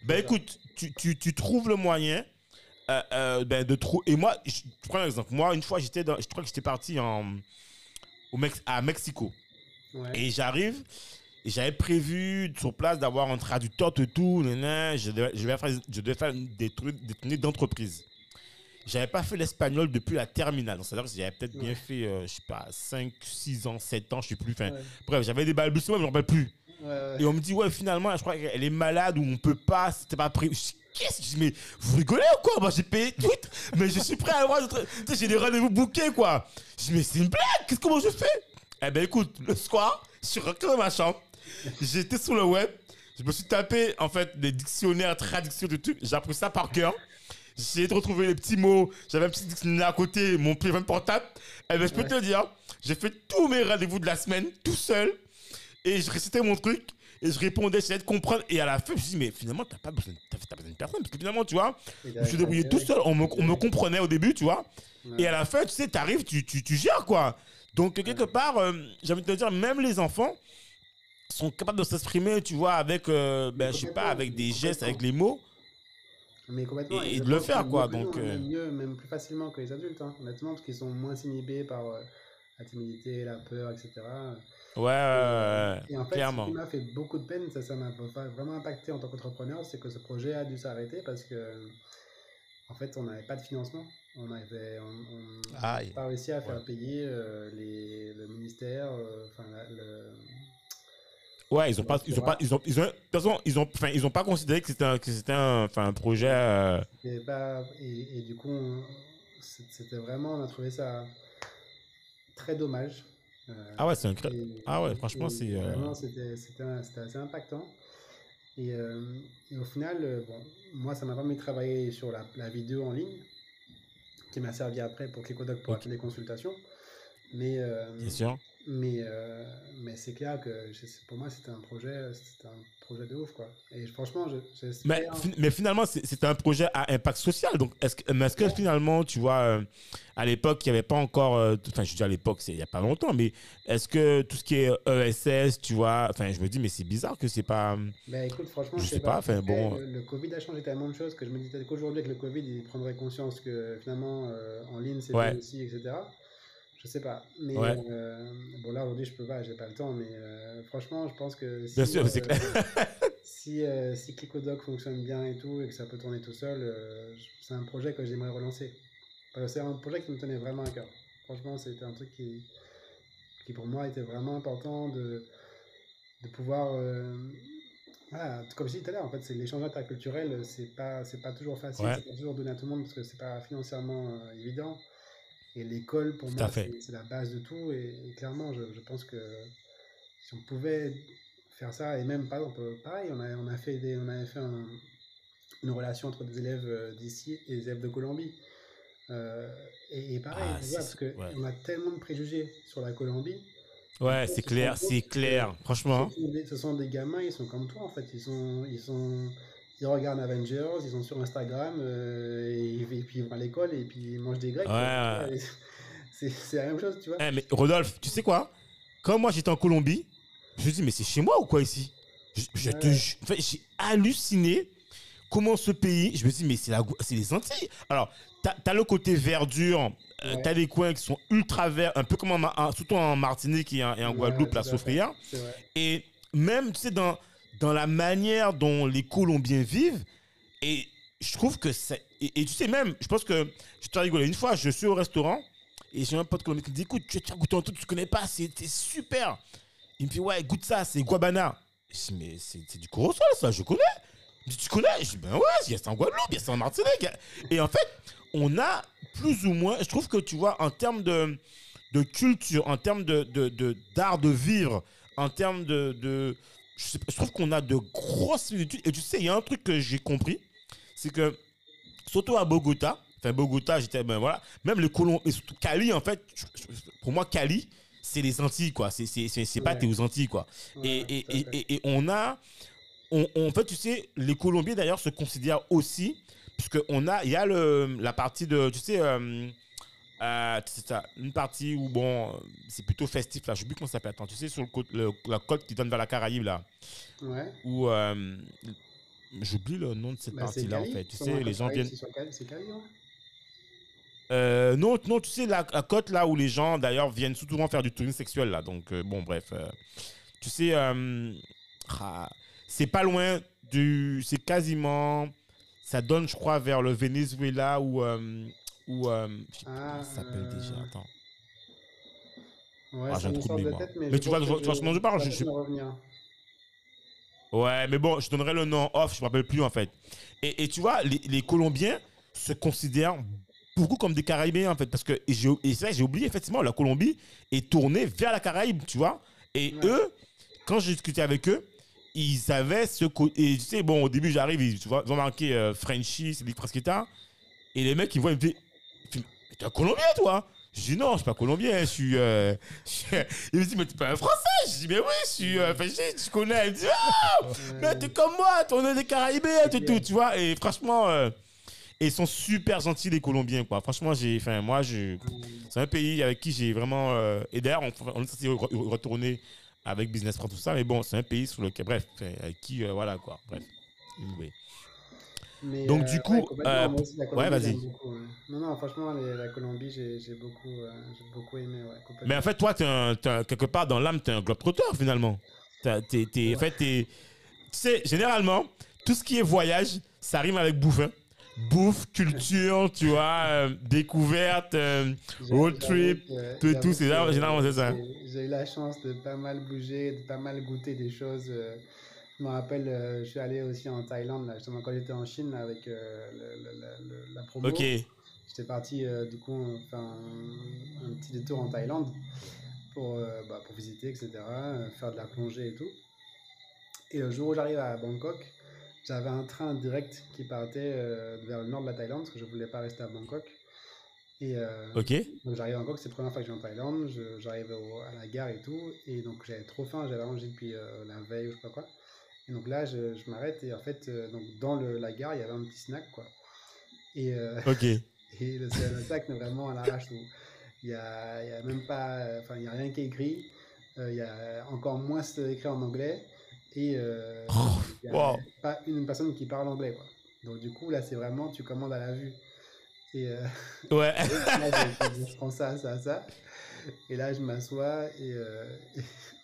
Ben écoute, tu, tu, tu trouves le moyen euh, euh, ben, de trouver. Et moi, je prends un exemple. Moi, une fois, j'étais dans, je crois que j'étais parti en, au Mex- à Mexico. Ouais. Et j'arrive, et j'avais prévu sur place d'avoir un traducteur de tout. nanana, je, devais, je, devais faire, je devais faire des trucs, des tournées d'entreprise. J'avais pas fait l'espagnol depuis la terminale. Donc, C'est-à-dire que j'avais peut-être bien fait, euh, je sais pas, 5, 6 ans, 7 ans, je sais plus. Enfin, Ouais. Bref, j'avais des balbutiements, mais je me rappelle plus. Ouais. Et on me dit, ouais, finalement, je crois qu'elle est malade ou on peut pas, c'était pas prévu. Qu'est-ce? Que je dis, mais vous rigolez ou quoi? Moi, j'ai payé tout, mais je suis prêt à avoir. Tu sais, j'ai des rendez-vous bookés, quoi. Je dis, mais c'est une blague, qu'est-ce comment je fais? Eh ben, écoute, le soir, je suis rentré dans ma chambre, j'étais sur le web, je me suis tapé, en fait, des dictionnaires, traductions de trucs, j'ai appris ça par cœur. J'ai essayé de retrouver les petits mots, j'avais un petit dictionnaire à côté, mon téléphone portable. Eh ben, je peux Ouais. te dire, j'ai fait tous mes rendez-vous de la semaine, tout seul, et je récitais mon truc et je répondais, j'essayais de comprendre. Et à la fin, je me suis dit, mais finalement, t'as pas besoin, t'as, t'as besoin de personne. Parce que finalement, tu vois, je me suis débrouillé tout seul. On me, on me comprenait au début, tu vois. Ouais. Et à la fin, tu sais, t'arrives, tu, tu, tu gères, quoi. Donc, quelque part, euh, j'ai envie de te dire, même les enfants sont capables de s'exprimer, tu vois, avec, euh, ben, je sais pas, avec des gestes, avec les mots. Mais complètement. Et- de le faire, quoi, que donc, euh. mieux, même plus facilement que les adultes, hein, honnêtement, parce qu'ils sont moins inhibés par la timidité, la peur, etc. Ouais, ouais, Et en fait, clairement. ce qui m'a fait beaucoup de peine, ça, ça m'a vraiment impacté en tant qu'entrepreneur, c'est que ce projet a dû s'arrêter parce que, en fait, on n'avait pas de financement. On n'avait on, on pas réussi à faire Ouais. payer euh, les, le ministère, euh, enfin, le, Ouais, ils ont pas, ils ont pas, ils ont, ils ont, de toute façon, ils ont, enfin, ils ont pas considéré que c'était un, que c'était un, enfin, un projet. euh, Et, bah, et, et du coup, c'était vraiment, on a trouvé ça très dommage. Euh, Ah ouais, c'est un et- ah ouais, franchement, c'est, euh, Vraiment, c'était assez impactant. Et, euh, et au final, euh, bon, moi, ça m'a permis de travailler sur la, la vidéo en ligne, qui m'a servi après pour Clicodoc pour Ok. les consultations. Mais, euh, Bien sûr. mais, mais c'est clair que pour moi, c'était un projet, c'était un projet de ouf, quoi. Et franchement, je- Mais, mais finalement, c'est- un projet à impact social. Donc, est-ce que, est-ce que finalement, tu vois, euh, à l'époque, il n'y avait pas encore. euh, Enfin, je dis à l'époque, c'est il n'y a pas longtemps, mais est-ce que tout ce qui est ESS, tu vois, enfin, je me dis, mais c'est bizarre que c'est pas. Ben écoute, franchement, Je sais pas, enfin, Après, bon. Le, le Covid a changé tellement de choses que je me dis peut-être qu'aujourd'hui, avec le Covid, ils prendraient conscience que finalement, euh, en ligne, c'est Ouais. aussi, etc. Je sais pas. Mais Ouais. euh, bon, là, aujourd'hui, je peux pas, j'ai pas le temps. Mais euh, franchement, je pense que si, Bien sûr, c'est euh, clair. si, si Clicodoc fonctionne bien et tout, et que ça peut tourner tout seul, c'est un projet que j'aimerais relancer. C'est un projet qui me tenait vraiment à cœur. Franchement, c'était un truc qui, qui pour moi était vraiment important de, de pouvoir. voilà, comme je disais tout à l'heure, en fait, c'est l'échange interculturel, c'est pas, pas toujours facile, Ouais. c'est pas toujours donné à tout le monde parce que c'est pas financièrement évident. Et l'école, pour Tout moi, c'est la base de tout. Et, et clairement, je, je pense que si on pouvait faire ça, et même par exemple, pareil, on a, on a fait, des, on avait fait un- une relation entre des élèves euh, d'ici et des élèves de Colombie. Euh, et, et pareil, Ah, tu vois, parce qu'on ouais. a tellement de préjugés sur la Colombie. Ouais, Ce c'est clair, c'est clair. Franchement. Ce sont, des, ce sont des gamins, ils sont comme toi en fait. Ils sont, ils sont, ils regardent Avengers, ils sont sur Instagram euh, et, et puis ils vont à l'école et puis ils mangent des grecs. Ouais, C'est la même chose, tu vois. Eh, mais Rodolphe, tu sais quoi? Quand moi j'étais en Colombie, je me dis, mais c'est chez moi ou quoi ici? Te Ouais. en fait, j'ai halluciné comment ce pays. Je me dis, mais c'est les Antilles. Alors, t'as as le côté verdure. euh, Ouais. T'as des coins qui sont ultra verts, un peu comme en, surtout en Martinique et en, et en Ouais, Guadeloupe, la. Soufrière. Et même, tu sais, dans, dans la manière dont les Colombiens vivent, et je trouve que c'est. Et, tu sais, même, je pense que je te rigolé. Une fois, je suis au restaurant et j'ai un pote colombien qui me dit Écoute, tu as goûté un truc tu connais pas, c'était super. Il me dit Ouais, goûte ça, c'est guabana. Je dis Mais c'est c'est du corosol, ça, je connais. Il me dit Tu connais? Je dis Ben ouais, il y a ça en Guadeloupe, il y a ça en Martinique. Et en fait, on a plus ou moins, je trouve que tu vois, en termes de, de culture, en termes de, de, de- d'art de vivre, en termes de. de je, trouve qu'on a de grosses similitudes. Et tu sais, il y a un truc que j'ai compris, c'est que, surtout à Bogota, enfin Bogota, j'étais, ben voilà, même les colons, et surtout Cali, en fait, pour moi, Cali, c'est les Antilles, quoi. C'est, c'est, pas Ouais. tes aux Antilles, quoi. Ouais, Et, et, et, et- et on a. on, on- en fait, tu sais, les Colombiens d'ailleurs se considèrent aussi, puisque on a, il y a le, la partie de, tu sais, euh, euh, c'est ça, une partie où bon, c'est plutôt festif là. Je sais plus comment ça s'appelle. Attends, tu sais, sur le côte, le- la côte qui donne vers la Caraïbe là, Ouais. où euh, j'oublie le nom de cette Bah, c'est partie là en fait. Tu sais, les gens Caraïbe, viennent. C'est Cali, hein Euh, non, non, tu sais, la, la côte là où les gens d'ailleurs viennent souvent faire du tourisme sexuel là. Donc, euh, bon, bref. tu sais, ah, c'est pas loin du. C'est quasiment. Ça donne, je crois, vers le Venezuela ou. Ou euh, Ah, ça s'appelle déjà. Attends. Ouais, Ah, ça j'ai un trou de mémoire. Mais tu vois- tu vois- ce dont je parle, ça je- je-. Ouais, mais bon, je donnerai le nom off, je me rappelle plus en fait. Et, et tu vois, les, les Colombiens se considèrent beaucoup comme des Caraïbéens en fait, parce que et vrai, j'ai oublié effectivement, la Colombie est tournée vers la Caraïbe, tu vois. Et Ouais. eux, quand j'ai discuté avec eux, ils savaient ce côté. Et tu sais, bon, au début, j'arrive, ils, tu vois, ils ont marqué euh, Frenchy, c'est. Et les mecs, ils voient, ils me disent t'es un Colombien, toi? Je dis non, je suis pas Colombien, je suis. euh, je Il me dit Mais t'es pas un Français? Je dis Mais oui, je suis. Euh, Frenchy, tu connais. Il me dit Ah mais t'es comme moi, on est des Caraïbéens, tout, tout, tu vois. Et franchement, euh, ils sont super gentils, les Colombiens, quoi. Franchement, j'ai. Enfin, moi, je. C'est un pays avec qui j'ai vraiment. et d'ailleurs, on, on est censé re- retourner avec Business France, tout ça. Mais bon, c'est un pays sur lequel. Bref, enfin, avec qui. voilà, quoi. Bref. Anyway. Mais, Donc, euh, du coup, ouais, euh, ouais, vas-y. ouais. Non, non, franchement, les- la Colombie, j'ai j'ai beaucoup, euh, j'ai beaucoup aimé. Ouais. Mais en fait, toi, t'es un- quelque part dans l'âme, t'es un globe-trotteur, finalement. T'es- t'es- En fait. Tu sais, généralement, tout ce qui est voyage, ça rime avec bouffe. hein. Bouffe, culture, tu vois, euh, découverte. euh, road trip, tout et tout, c'est généralement, c'est ça. J'ai eu la chance de pas mal bouger, de pas mal goûter des choses. Je me rappelle, euh, je suis allé aussi en Thaïlande, là, justement, quand j'étais en Chine là, avec euh, le- le- le- le- la promo. Ok. J'étais parti, euh, du coup, faire un, un petit détour en Thaïlande pour, bah, pour visiter, etc., faire de la plongée et tout. Et le jour où j'arrive à Bangkok, j'avais un train direct qui partait vers le nord de la Thaïlande, parce que je voulais pas rester à Bangkok. Et euh, donc j'arrive à Bangkok, c'est la première fois que je vais en Thaïlande, j'arrive à la gare et tout, et donc j'avais trop faim, j'avais mangé depuis euh, la veille ou je sais pas quoi. Et donc là, je, je m'arrête, et en fait, euh, donc dans le, la gare, il y avait un petit snack, quoi. Et, euh, Ok. et le, sac, mais vraiment à l'arrache. où Il n'y a, y a même pas, enfin, il y a rien qui est écrit. euh, Il y a encore moins écrit en anglais. Et euh, il y a wow. pas une personne qui parle anglais, quoi. Donc, du coup, là, c'est vraiment, tu commandes à la vue. Et euh, Ouais. là, je, je prends ça, ça, ça. Et là, je m'assois et, euh, et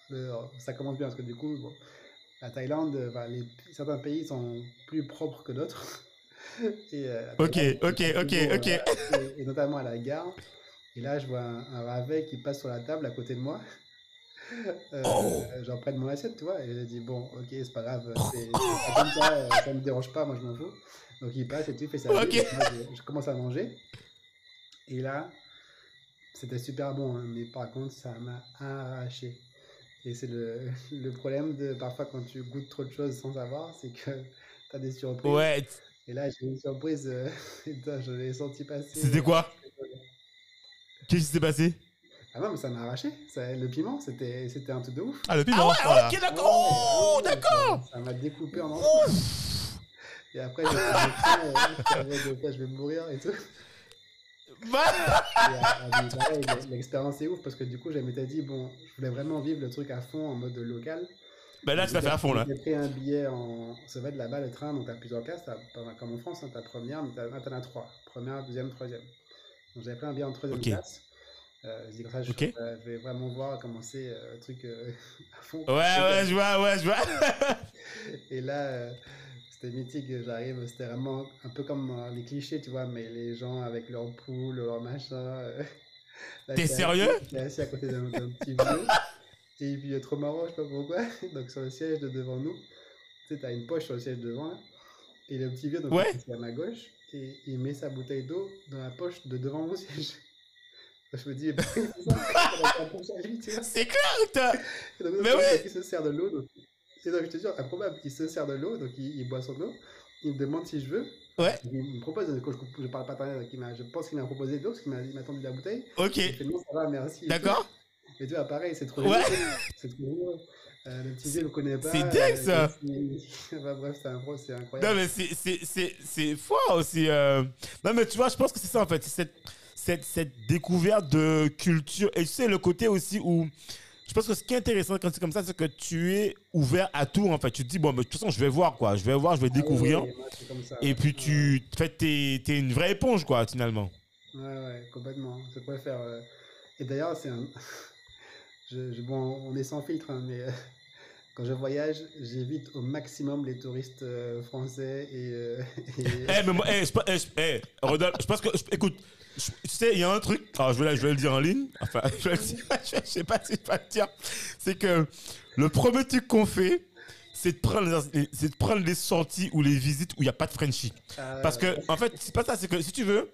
le- ça commence bien parce que du coup, bon, la Thaïlande, euh, les, certains pays sont plus propres que d'autres. Et, euh, Ok, ok, ok, ok. euh, et, et notamment à la gare. Et là, je vois un, un ravet qui passe sur la table à côté de moi. Euh, Oh. J'en prends de mon assiette, tu vois. Et je dis, bon, ok, c'est pas grave, c'est comme ça, ça me dérange pas, moi je m'en fous. Donc il passe et tu fais ça. Ok. Et moi, je, je commence à manger. Et là, c'était super bon, hein, mais par contre, ça m'a arraché. Et c'est le, le problème de parfois quand tu goûtes trop de choses sans savoir, c'est que tu as des surprises. Ouais. Et là, j'ai eu une surprise, euh, putain, je l'ai senti passer. C'était quoi? Qu'est-ce qui s'est passé? Ah non, mais ça m'a arraché. Ça, le piment, c'était c'était un truc de ouf. Ah, le Ah piment. ouais, voilà. ok, d'accord. Oh, Ouais, d'accord. Ça ça m'a découpé en entier. Et après, j'ai fait euh, en mode, je vais mourir et tout. Bah, Et, euh, mais pareil, L'expérience est ouf parce que du coup, je m'étais dit, bon, je voulais vraiment vivre le truc à fond en mode local. bah là, tu vas faire à fond, là. J'ai pris un billet en. Ça va de là-bas, le train, donc t'as plusieurs classes, comme en France, hein, t'as première, mais ah, t'en as trois. Première, deuxième, troisième. Donc j'avais pris un billet en troisième classe. Euh, je dis comme ça, je, Ok. euh, je vais vraiment voir comment c'est euh, le truc euh, à fond. Ouais, ouais, je vois, ouais, je vois. Et là, euh, c'était mythique, j'arrive, c'était vraiment un peu comme euh, les clichés, tu vois, mais les gens avec leur poule, leur machin. euh, T'es sérieux J'étais assis à côté d'un petit vieux. Et puis, euh, trop marrant, je sais pas pourquoi. Donc, sur le siège de devant nous, tu sais, t'as une poche sur le siège devant, là. Et le petit vieux, donc, Ouais. il est à ma gauche, et il met sa bouteille d'eau dans la poche de devant mon siège. Je me dis, bah, c'est il clair, Et donc, Mais oui. Il se sert de l'eau. Et donc, je te jure, improbable, il se sert de l'eau, donc il, il boit son eau. Il me demande si je veux. Ouais. Il me propose, quand je, je parle pas italien, donc je pense qu'il m'a proposé de l'eau, parce qu'il m'a il m'a tendu la bouteille. Ok, Il fait non, ça va, merci. d'accord. Et tu vois, pareil, c'est trop Ouais. C'est trop. Euh, le petit vieux ne le connaît pas. C'est dingue, euh, ça. bref, c'est c'est Non, incroyable. mais c'est- c'est- c'est c'est fort aussi. euh. Non, mais tu vois, je pense que c'est ça en fait. C'est cette, cette, cette découverte de culture. Et tu sais, le côté aussi où. Je pense que ce qui est intéressant quand c'est comme ça, c'est que tu es ouvert à tout en fait. Tu te dis, bon, mais de toute façon, je vais voir quoi. Je vais voir, je vais Ah découvrir. moi, ça, Et ouais. puis tu. En fait, t'es es une vraie éponge quoi, finalement. Ouais, ouais, complètement. Je préfère. euh, Et d'ailleurs, c'est un. je, je- Bon, on est sans filtre, hein, mais euh, quand je voyage, j'évite au maximum les touristes euh, français et. euh, et- Eh, mais moi, eh, je, eh, je- eh, Rodolphe, je pense que. je- écoute, je- tu sais, il y a un truc. Alors, je vais, je vais le dire en ligne. Enfin, je vais le dire. Je, je sais pas si je vais le dire. C'est que le premier truc qu'on fait, c'est de prendre les, c'est de prendre les sorties ou les visites où il n'y a pas de Frenchie. Ah, Parce que, en fait, c'est pas ça. C'est que si tu veux.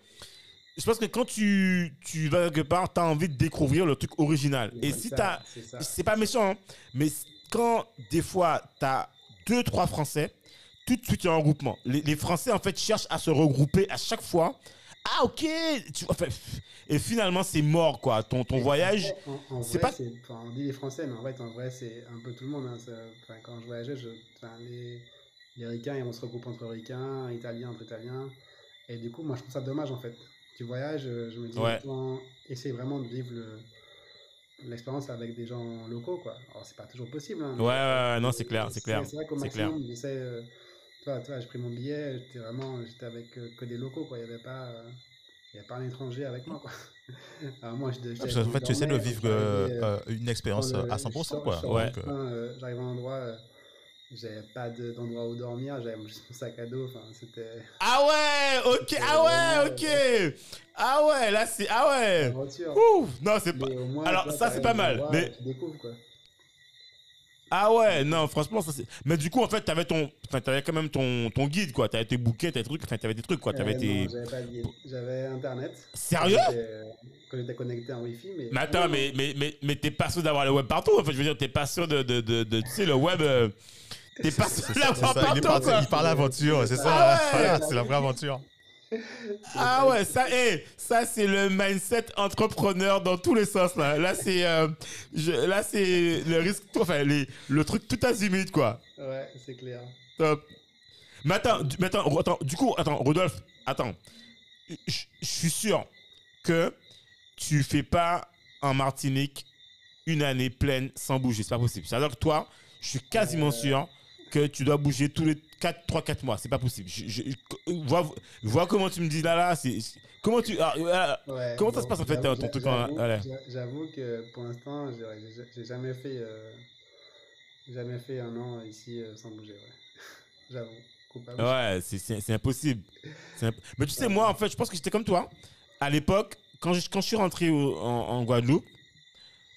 Je pense que quand tu, tu vas quelque part, tu as envie de découvrir le truc original. Et si ça, tu as c'est pas méchant, hein, mais quand des fois tu as deux, trois Français, tout de suite il y a un regroupement. Les, les Français en fait cherchent à se regrouper à chaque fois. Ah ok tu vois, enfin, Et finalement c'est mort quoi. Ton, ton Et voyage. c'est pas- enfin, on dit les Français, mais en fait, en vrai, c'est un peu tout le monde. hein, ça- enfin, quand je voyageais, je, les, les Ricains, vont se regrouper entre Ricains, Italiens entre Italiens. Et du coup, moi, je trouve ça dommage, en fait. Tu voyages, euh, je me dis, Ouais. essayer vraiment de vivre le- l'expérience avec des gens locaux, quoi. Alors, c'est pas toujours possible. hein, Ouais, ouais, ouais, non c'est clair, c'est clair. C'est vrai qu'au C'est clair. j'essaie. euh, tu vois, j'ai pris mon billet, j'étais vraiment, j'étais avec euh, que des locaux, quoi. Il n'y avait pas, euh, il y avait pas un étranger avec moi, quoi. Alors moi, je, Parce qu'en fait, tu essaies de vivre euh, euh, une expérience le- à je 100%. sors- quoi. Ouais. J'arrive à un endroit, j'avais pas de- d'endroit où dormir, j'avais juste mon sac à dos, enfin c'était Ah ouais, ok, ah ouais, ok. Ah ouais, là c'est. Ah ouais. aventure. Ouh, non, c'est pas. Moins, Alors, ça, c'est pas mal, mais- Tu découvres quoi. Ah ouais, non, franchement, ça c'est. Mais du coup, en fait, t'avais ton. Enfin, t'avais quand même ton, ton guide, quoi. T'avais tes bouquets, t'avais tes trucs. Enfin, t'avais des trucs, quoi. T'avais Euh, tes. j'avais pas de guide. J'avais internet. Sérieux? Quand j'étais- Quand j'étais connecté en Wi-Fi, mais. Mais attends, mais, mais, mais, mais t'es pas sûr d'avoir le web partout. En fait, je veux dire, t'es pas sûr de. de, de, de- tu sais, le web. euh, T'es pas sûr c'est d'avoir ça, il, est partout, parti, quoi. il parle aventure, c'est ça. Ah ouais. Voilà, c'est la vraie aventure. Ah ouais, ça, eh, ça c'est le mindset entrepreneur dans tous les sens là. Là c'est, euh, je- là c'est le risque, enfin les, le truc tout azimut quoi. Ouais, c'est clair. Top. Mais attends, mais attends, attends, du coup, attends, Rodolphe, attends. Je je suis sûr que tu fais pas en Martinique une année pleine sans bouger. C'est pas possible. C'est-à-dire que toi, je suis quasiment sûr que tu dois bouger tous les 4, 3, 4 mois. C'est pas possible. Je, je- je- vois, vois comment tu me dis là, là. c'est comment tu. ah, ah, Ouais, Comment ça se passe, en fait, ton truc j'avoue- que pour l'instant, j'ai- jamais fait. euh, jamais fait un an ici euh, sans bouger, ouais. J'avoue. Ouais, c'est- impossible. Imp- Mais tu sais, moi, en fait, je pense que j'étais comme toi. À l'époque, quand je, quand je suis rentré au- en, en Guadeloupe,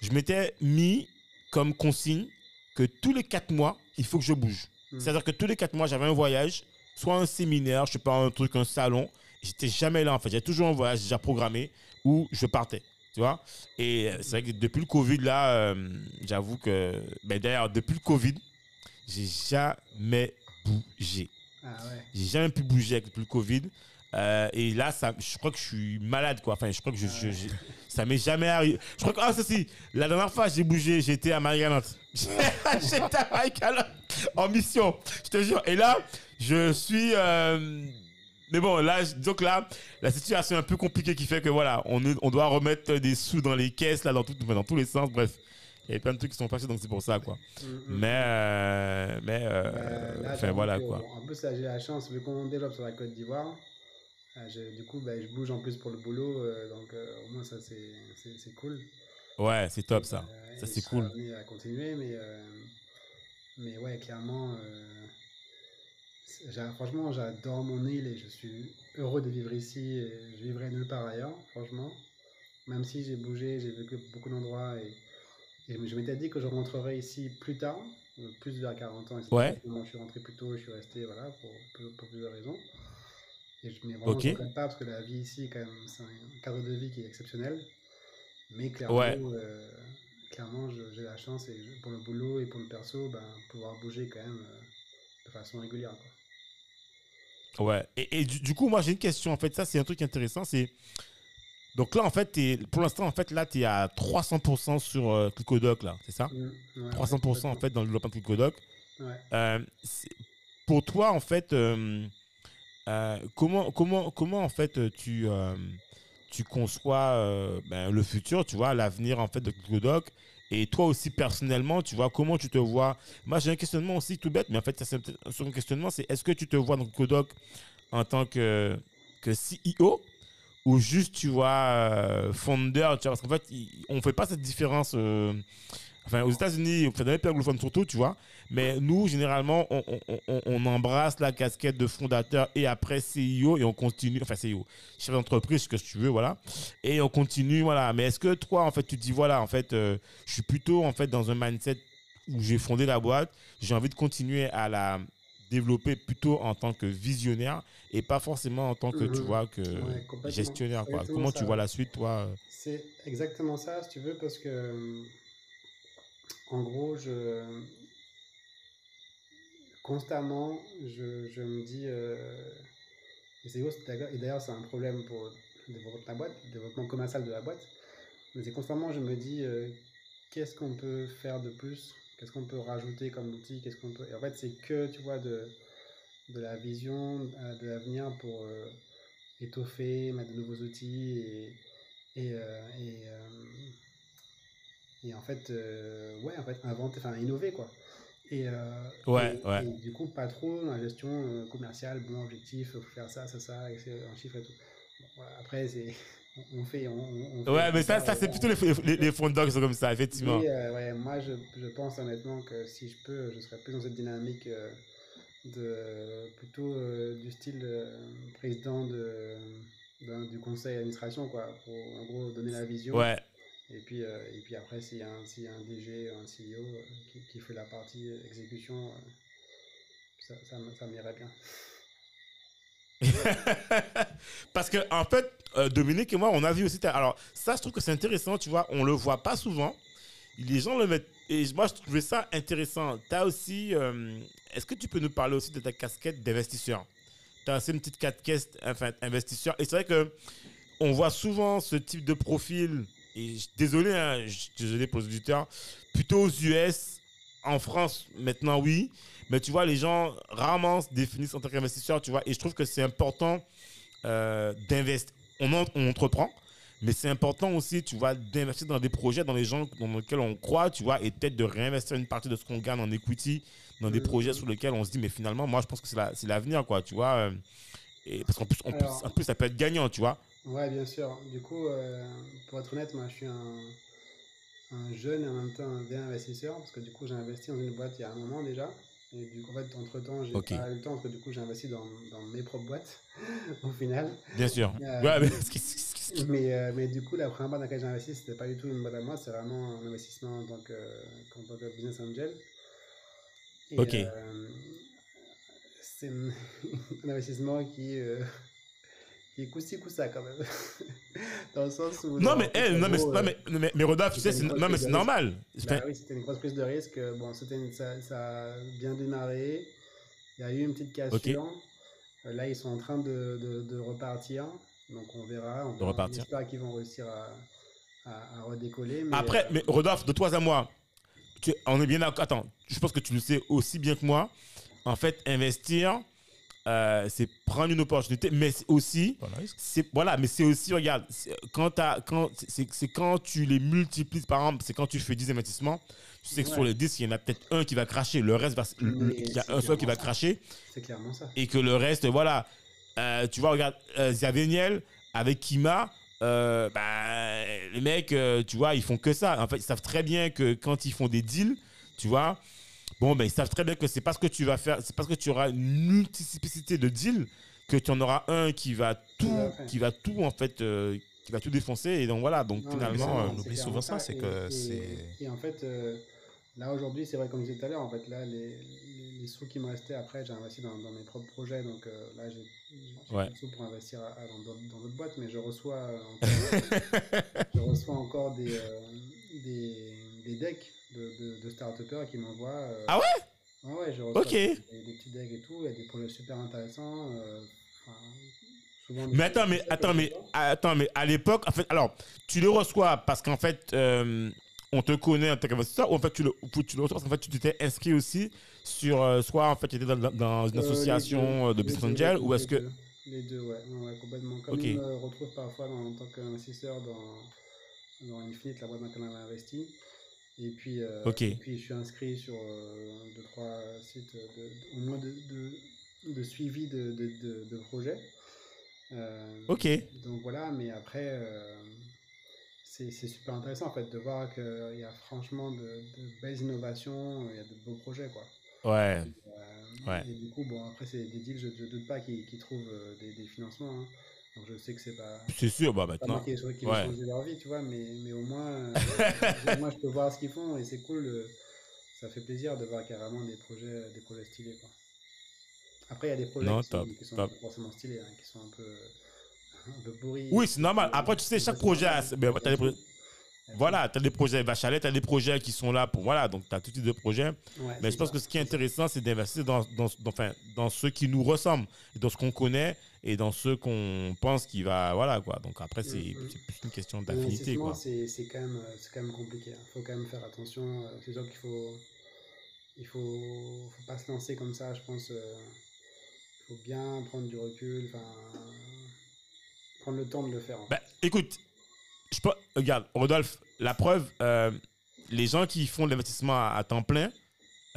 je m'étais mis comme consigne que tous les quatre mois, il faut que je bouge. Hmm. C'est-à-dire que tous les quatre mois, j'avais un voyage, soit un séminaire, je sais pas, un truc, un salon. J'étais jamais là, en fait. J'avais toujours un voyage déjà programmé où je partais. Tu vois Et euh, c'est vrai que depuis le Covid, là, euh, j'avoue que. Ben, D'ailleurs, depuis le Covid, j'ai jamais bougé. Ah ouais. J'ai jamais pu bouger avec le Covid. Euh, et là, ça, je crois que je suis malade, quoi. Enfin, je crois que je, je- je- ça m'est jamais arrivé. Je crois que, ah, si, la dernière fois, j'ai bougé, j'étais à Marie-Galante. j'étais à Marie-Galante en mission, je te jure. Et là, je suis. euh, mais bon, là, donc là, la situation est un peu compliquée qui fait que voilà, on, est- on doit remettre des sous dans les caisses, là, dans, tout, dans tous les sens. Bref, il y a plein de trucs qui sont passés, donc c'est pour ça, quoi. Mm, mm. Mais, euh, mais, euh, enfin, voilà, quoi. en plus, là, j'ai la chance, vu qu'on développe sur la Côte d'Ivoire, j'ai- du coup, bah, je bouge en plus pour le boulot, euh, donc euh, au moins, ça, c'est cool. Ouais, c'est top, ça. Euh, Ça, et c'est je cool. amené à continuer, mais, mais ouais, clairement, franchement, j'adore mon île et je suis heureux de vivre ici et je vivrai nulle part ailleurs, franchement. Même si j'ai bougé, j'ai vécu beaucoup d'endroits et, et je m'étais dit que je rentrerais ici plus tard, plus vers 40 ans, etc. Ouais. Finalement, je suis rentré plus tôt, je suis resté, voilà, pour, pour, pour plusieurs raisons. Et je ne vraiment Ok. je regrette pas parce que la vie ici, quand même, c'est un cadre de vie qui est exceptionnel. Mais clairement, Ouais. euh, clairement j'ai la chance et pour le boulot et pour le perso, ben, pouvoir bouger quand même euh, de façon régulière. Quoi. Ouais. Et, et du, du coup, moi, j'ai une question. En fait, ça, c'est un truc intéressant. C'est Donc là, en fait, t'es- pour l'instant, en fait, là, tu es à 300% sur euh, Clickodoc, là, c'est ça? Mm, ouais, 300% en fait dans le développement de Clickodoc. Ouais. Euh, pour toi, en fait, euh, comment, comment, comment en fait tu, euh, tu conçois euh, ben, le futur, tu vois, l'avenir en fait de Clickodoc et toi aussi personnellement, tu vois, comment tu te vois? Moi, j'ai un questionnement aussi tout bête, mais en fait, c'est un second questionnement, c'est est-ce que tu te vois dans Clickodoc en tant que, que CEO ou juste, tu vois, founder, parce qu'en fait, on ne fait pas cette différence. Enfin, aux États-Unis, enfin, dans les pays anglophones surtout, tu vois. Mais nous, généralement, on, on- on- on embrasse la casquette de fondateur et après CEO et on continue, enfin CEO, chef d'entreprise, ce que tu veux, voilà. Et on continue, voilà. Mais est-ce que toi, en fait, tu te dis, voilà, en fait, euh, je suis plutôt, en fait, dans un mindset où j'ai fondé la boîte, j'ai envie de continuer à la développer plutôt en tant que visionnaire et pas forcément en tant que, tu Mhm. vois, que Ouais, gestionnaire, quoi. Comment ça, tu vois la suite, toi euh? C'est exactement ça, si tu veux, parce que euh, en gros, je constamment, je, me dis, euh, et d'ailleurs, c'est un problème pour le développement de la boîte, le développement commercial de la boîte, mais c'est constamment, je me dis, euh, qu'est-ce qu'on peut faire de plus, qu'est-ce qu'on peut rajouter comme outil, qu'est-ce qu'on peut, et en fait, c'est que, tu vois, de, de la vision euh, de l'avenir pour étoffer, mettre de nouveaux outils et et en fait, euh, ouais, en fait, inventer, enfin, innover, quoi. Et, euh, Ouais, et, ouais. et du coup, pas trop dans la gestion euh, commerciale, bon objectif, faut faire ça, ça, ça, et c'est un chiffre et tout. Bon, voilà, après, c'est, on, fait, on, on- on fait Ouais, mais ça, ça c'est et plutôt les, les, les sont comme ça, effectivement. oui, euh, ouais, moi je, je pense honnêtement que si je peux, je serais plus dans cette dynamique euh, de plutôt du style président de, du conseil d'administration, quoi, pour en gros donner la vision. Ouais. Et puis, euh, et puis après, s'il y, y a un DG, un CEO euh, qui, qui fait la partie exécution, euh, ça, ça, ça m'irait bien. Parce que, en fait, Dominique et moi, on a vu aussi. Alors, ça, je trouve que c'est intéressant, tu vois. On le voit pas souvent. Les gens le mettent. Et moi, je trouvais ça intéressant. Tu as aussi. Est-ce que tu peux nous parler aussi de ta casquette d'investisseur? Tu as aussi une petite casquette enfin, investisseur. Et c'est vrai que on voit souvent ce type de profil. Et désolé, hein, désolé pour les auditeurs. Plutôt aux US. En France, maintenant, oui. Mais tu vois, les gens rarement se définissent en tant qu'investisseur, tu vois. Et je trouve que c'est important euh, d'investir. On, en- on entreprend, mais c'est important aussi, tu vois, d'investir dans des projets, dans les gens dans lesquels on croit, tu vois, et peut-être de réinvestir une partie de ce qu'on gagne en equity dans des Mhm. projets sur lesquels on se dit, mais finalement, moi, je pense que c'est la- c'est l'avenir, quoi, tu vois. euh, Et parce qu'en plus, en plus, ça peut être gagnant, tu vois. Ouais, bien sûr. Du coup, euh, pour être honnête, moi, je suis un, un jeune et en même temps un bien investisseur parce que du coup, j'ai investi dans une boîte il y a un moment déjà. Et du coup, en fait, entre-temps, j'ai Ok. pas eu le temps parce que du coup, j'ai investi dans, dans mes propres boîtes au final. Bien sûr. Euh, ouais, mais euh, mais du coup, la première boîte dans laquelle j'ai investi, c'était pas du tout une boîte à moi, c'est vraiment un investissement en tant que, en tant que business angel. Et, Ok. c'est un investissement qui, euh, est coup-ci, coup-ça quand même. dans le sens où. Non, mais, en non, mais, non, euh, mais, mais, mais Rodolphe, tu sais, c'est mais normal. bah oui, c'était une grosse prise de risque. Bon, c'était une- ça, ça a bien démarré. Il y a eu une petite cassure. Euh, Là, ils sont en train de, de, de repartir. Donc, on verra. On, De repartir. on espère qu'ils vont réussir à, à, à redécoller. Mais, Après, euh, mais Rodolphe, de toi à moi, tu- on est bien d'accord. Attends, je pense que tu le sais aussi bien que moi. En fait, investir, euh, c'est prendre une opportunité, mais aussi, c'est voilà, mais c'est aussi, regarde, c'est- quand c'est quand tu les multiplies, par exemple, c'est quand tu fais 10 investissements, tu sais que Ouais. sur les 10, il y en a peut-être un qui va cracher, le reste va, il y a un seul qui va ça. cracher c'est clairement ça. et que le reste, voilà. Euh, tu vois, regarde, euh, Zaveniel avec Kima, euh, bah, les mecs, euh, tu vois, ils font que ça. En fait, ils savent très bien que quand ils font des deals, tu vois, bon, ben, ils savent très bien que c'est parce que tu vas faire, c'est parce que tu auras une multiplicité de deals que tu en auras un qui va tout, qui va tout, en fait, euh, qui va tout défoncer. Et donc, voilà, donc Non, finalement. mais euh, on oublie souvent ça, c'est Et- que c'est- Et en fait, euh, là aujourd'hui, c'est vrai, comme je disais tout à l'heure, en fait, là, les, les, les sous qui me restaient après, j'ai investi dans, dans mes propres projets. Donc euh, là, j'ai j'ai Ouais. plus de sous pour investir à- à- dans d'autres dans d'autres boîtes, mais je reçois euh, encore, je reçois encore des, euh, des, des decks de, de, de start-upers qui m'envoient. euh, Ah ouais? Ouais, ouais, je reçois des, des petits decks et tout. Il y a des projets super intéressants. euh, enfin, souvent. Mais attends, mais attends, mais attends, mais à l'époque, en fait, alors, tu le reçois parce qu'en fait, euh, on te connaît en tant qu'investisseur, ou en fait, tu le, tu le reçois parce qu'en fait, tu t'étais inscrit aussi sur, soit en fait, tu étais dans, dans une association de business angel, ou est-ce que. Les deux, ouais, ouais, ouais, complètement. Comme Ok. je me retrouve parfois dans- en tant qu'investisseur dans, dans Infinite, la boîte dans laquelle on a investi. Et puis, euh, et puis je suis inscrit sur euh, deux, trois sites de, au moins de, de, suivi de, de, de, de projets. Euh, Ok. Donc voilà, mais après, euh, c'est super intéressant en fait de voir qu'il y a franchement de, de belles innovations, il y a de beaux projets quoi. Ouais. Euh, Ouais. Et du coup, bon, après, c'est des deals, je ne doute pas qu'ils qu'ils trouvent des, des financements. hein. Donc je sais que c'est pas, C'est sûr, bah maintenant. qui, qui Ouais. changer leur vie, tu vois, mais, mais au moins, euh, moi je peux voir ce qu'ils font et c'est cool. euh, ça fait plaisir de voir carrément des projets, des projets stylés. Quoi. Après, il y a des projets Non, qui, sont, top, qui sont top. pas forcément stylés, hein, qui sont un peu, un peu pourris. Oui, c'est normal. Après, tu sais, chaque projet a- des Voilà, tu as des projets lait, tu as des projets qui sont là pour. Voilà, donc tu as tout type de projets. Ouais, Mais je pense ça, que ce qui est intéressant, c'est d'investir dans, dans, dans, enfin, dans ceux qui nous ressemblent, dans ce qu'on connaît et dans ceux qu'on pense qui va. Voilà, quoi. Donc après, c'est Mhm. c'est plus une question d'affinité, c'est quand, même, euh, quand même compliqué. Il faut quand même faire attention. euh, C'est sûr qu'il faut, il faut, faut pas se lancer comme ça, je pense. euh, Il faut bien prendre du recul, enfin, prendre le temps de le faire. en fait. Ben, écoute, je peux, regarde, Rodolphe, la preuve, euh, les gens qui font de l'investissement à, à temps plein,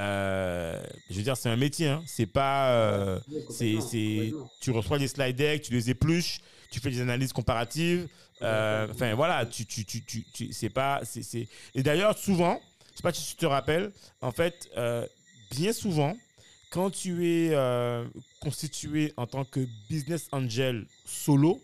euh, je veux dire, c'est un métier. Hein. C'est pas. euh, Oui, c'est, tu reçois des slide decks, tu les épluches, tu fais des analyses comparatives. Enfin, voilà, tu, tu, tu, tu, c'est pas. C'est, c'est... Et d'ailleurs, souvent, je sais pas si tu te rappelles, en fait, bien souvent, quand tu es constitué en tant que business angel solo,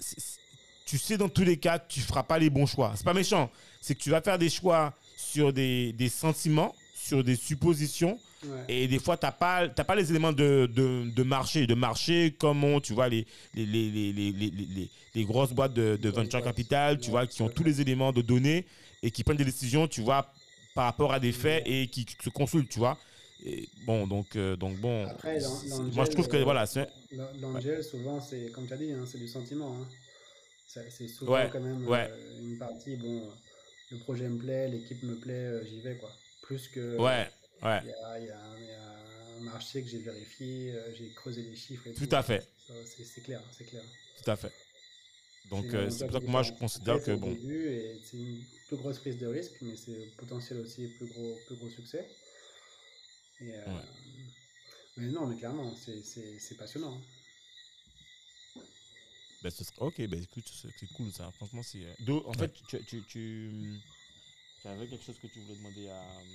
c'est- tu sais dans tous les cas tu feras pas les bons choix. C'est pas méchant, c'est que tu vas faire des choix sur des, des sentiments, sur des suppositions, Ouais. et des fois, tu n'as pas, t'as pas les éléments de, de, de marché. De marché, comme on, tu vois, les, les, les, les, les, grosses boîtes de, de venture capital, tu vois, qui ont tous les éléments de données et qui prennent des décisions, tu vois, par rapport à des faits et qui se consultent, tu vois. Et bon, donc, euh, donc bon, Après, moi je trouve que euh, voilà, c'est l'an- L'angel, souvent, c'est, comme tu as dit, hein, c'est du sentiment. hein. C'est souvent Ouais, quand même ouais. euh, une partie, bon, le projet me plaît, l'équipe me plaît, euh, j'y vais, quoi. Plus que. ouais, ouais, Il y a, y y un marché que j'ai vérifié, euh, j'ai creusé les chiffres et Tout tout. à fait. C'est clair, c'est clair. tout à fait. Donc euh, c'est pour ça que moi je considère que bon, c'est une plus grosse prise de risque, mais c'est potentiel aussi plus gros, plus gros succès. Et, euh, Ouais. Mais non, mais clairement, c'est- passionnant. Ben, ce sera- ok, ben écoute, c'est cool ça. Franchement, c'est. euh, en fait, tu, tu, tu, tu avais quelque chose que tu voulais demander à. hum,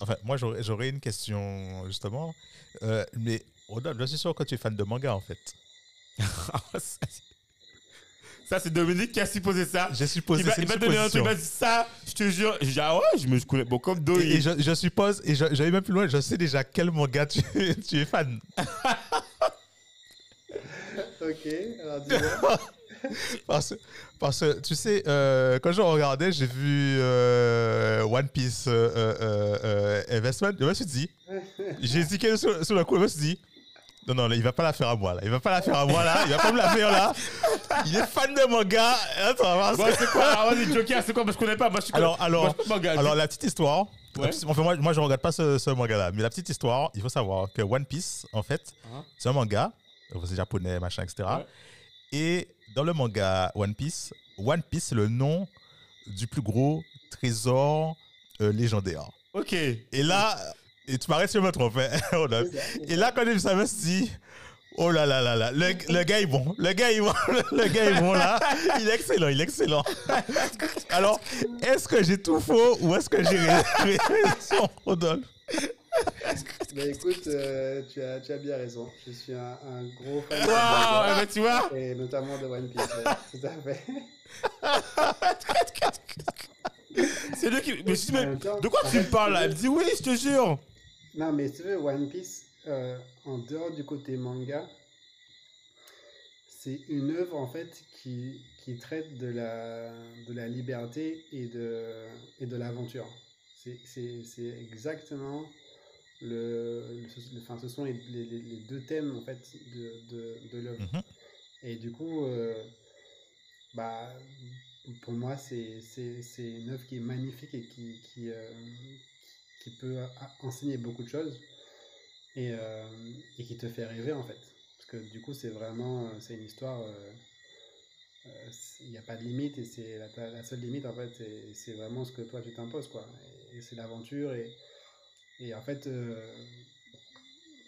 Enfin, moi, j'aurais j'aurais une question, justement. Euh, mais, Rodolphe, je suis sûr que tu es fan de manga, en fait. ça, c'est Dominique qui a supposé ça. J'ai supposé c'est il m'a donné un truc, il supposition. m'a dit ça, je te jure. J'ai dit, ah ouais, je me connais. Bon, comme Do, Et, je, je suppose, et j'allais même plus loin, je sais déjà quel manga tu, tu es fan. Ok, alors dis-moi. Parce, parce que, tu sais, euh, quand je regardais, j'ai vu euh, One Piece euh, euh, Investment. Je me suis dit, j'ai hésité sur, sur le coup, je me suis dit, non, non, là, il va pas la faire à moi, là. Il va pas la faire à moi, là. Il va pas me la faire, là. Il est fan de manga. Attends, parce Bon, que- c'est quoi Alors, vas-y, Joker, c'est quoi Parce je connais pas. Moi, je suis Alors, alors, moi, je suis pas manga. Alors, la petite histoire. Ouais. Enfin, moi, moi, je regarde pas ce, ce manga-là. Mais la petite histoire, il faut savoir que One Piece, en fait, Hein c'est un manga. C'est japonais, machin, etc. Ouais. Et dans le manga One Piece, One Piece, c'est le nom du plus gros trésor euh, légendaire. Ok. Et là, et tu m'arrêtes si je me trompe. hein. Et là, quand je me suis dit, oh là là là là, le, le gars est bon. Le gars est bon. Le gars est bon là. Il est excellent, il est excellent. Alors, est-ce que j'ai tout faux ou est-ce que j'ai j'ai raison, Rodolphe Bah écoute, euh, tu, as, tu as bien raison. Je suis un, un gros fan de manga, eh ben, tu vois et notamment de One Piece. ouais, tout à fait. C'est lui qui. Mais même de quoi tu me parles là? Elle me dit, oui, je te jure. Non, mais tu veux, One Piece, euh, en dehors du côté manga, c'est une œuvre en fait qui, qui traite de la, de la liberté et de, et de l'aventure. C'est exactement le, le- enfin, ce sont les, les- deux thèmes en fait de, de, de l'œuvre. Mhm. Et du coup, euh, bah, pour moi, c'est une œuvre qui est magnifique et qui, qui, euh, qui peut enseigner beaucoup de choses et, euh, et qui te fait rêver en fait. Parce que du coup, c'est vraiment c'est une histoire. Il n'y a pas de limite et c'est la, la seule limite en fait, c'est- c'est vraiment ce que toi tu t'imposes quoi. Et, et c'est l'aventure et, et en fait, euh,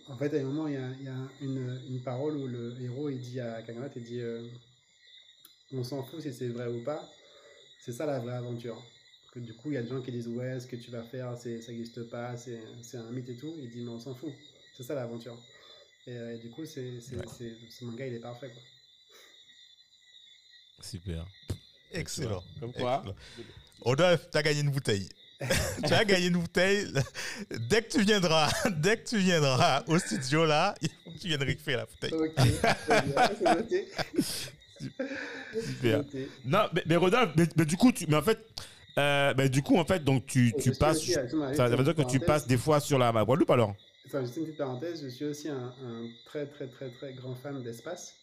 en fait, à un moment, il y a, il y a une, une parole où le héros il dit à Kaganat, il dit euh, On s'en fout si c'est vrai ou pas, c'est ça la vraie aventure. Que du coup, il y a des gens qui disent Ouais, ce que tu vas faire, c'est, ça n'existe pas, c'est, c'est un mythe et tout. Il dit Mais on s'en fout, c'est ça l'aventure. Et, euh, et du coup, c'est, Ouais. ce manga il est parfait quoi. Super. Excellent. Comme quoi Excellent. Rodolphe, tu as gagné une bouteille. tu as gagné une bouteille. Dès que tu viendras, dès que tu viendras au studio là, tu viennes récupérer la bouteille. Ok, c'est noté. Super. Non, mais, mais Rodolphe, mais, mais du coup, tu, mais en fait, euh, bah, du coup, en fait, donc tu, passes. aussi, excuse-moi, ça, veut dire que tu passes des fois sur la, Guadeloupe alors? Enfin, juste une petite parenthèse, je suis aussi un, un très très très très grand fan d'espace.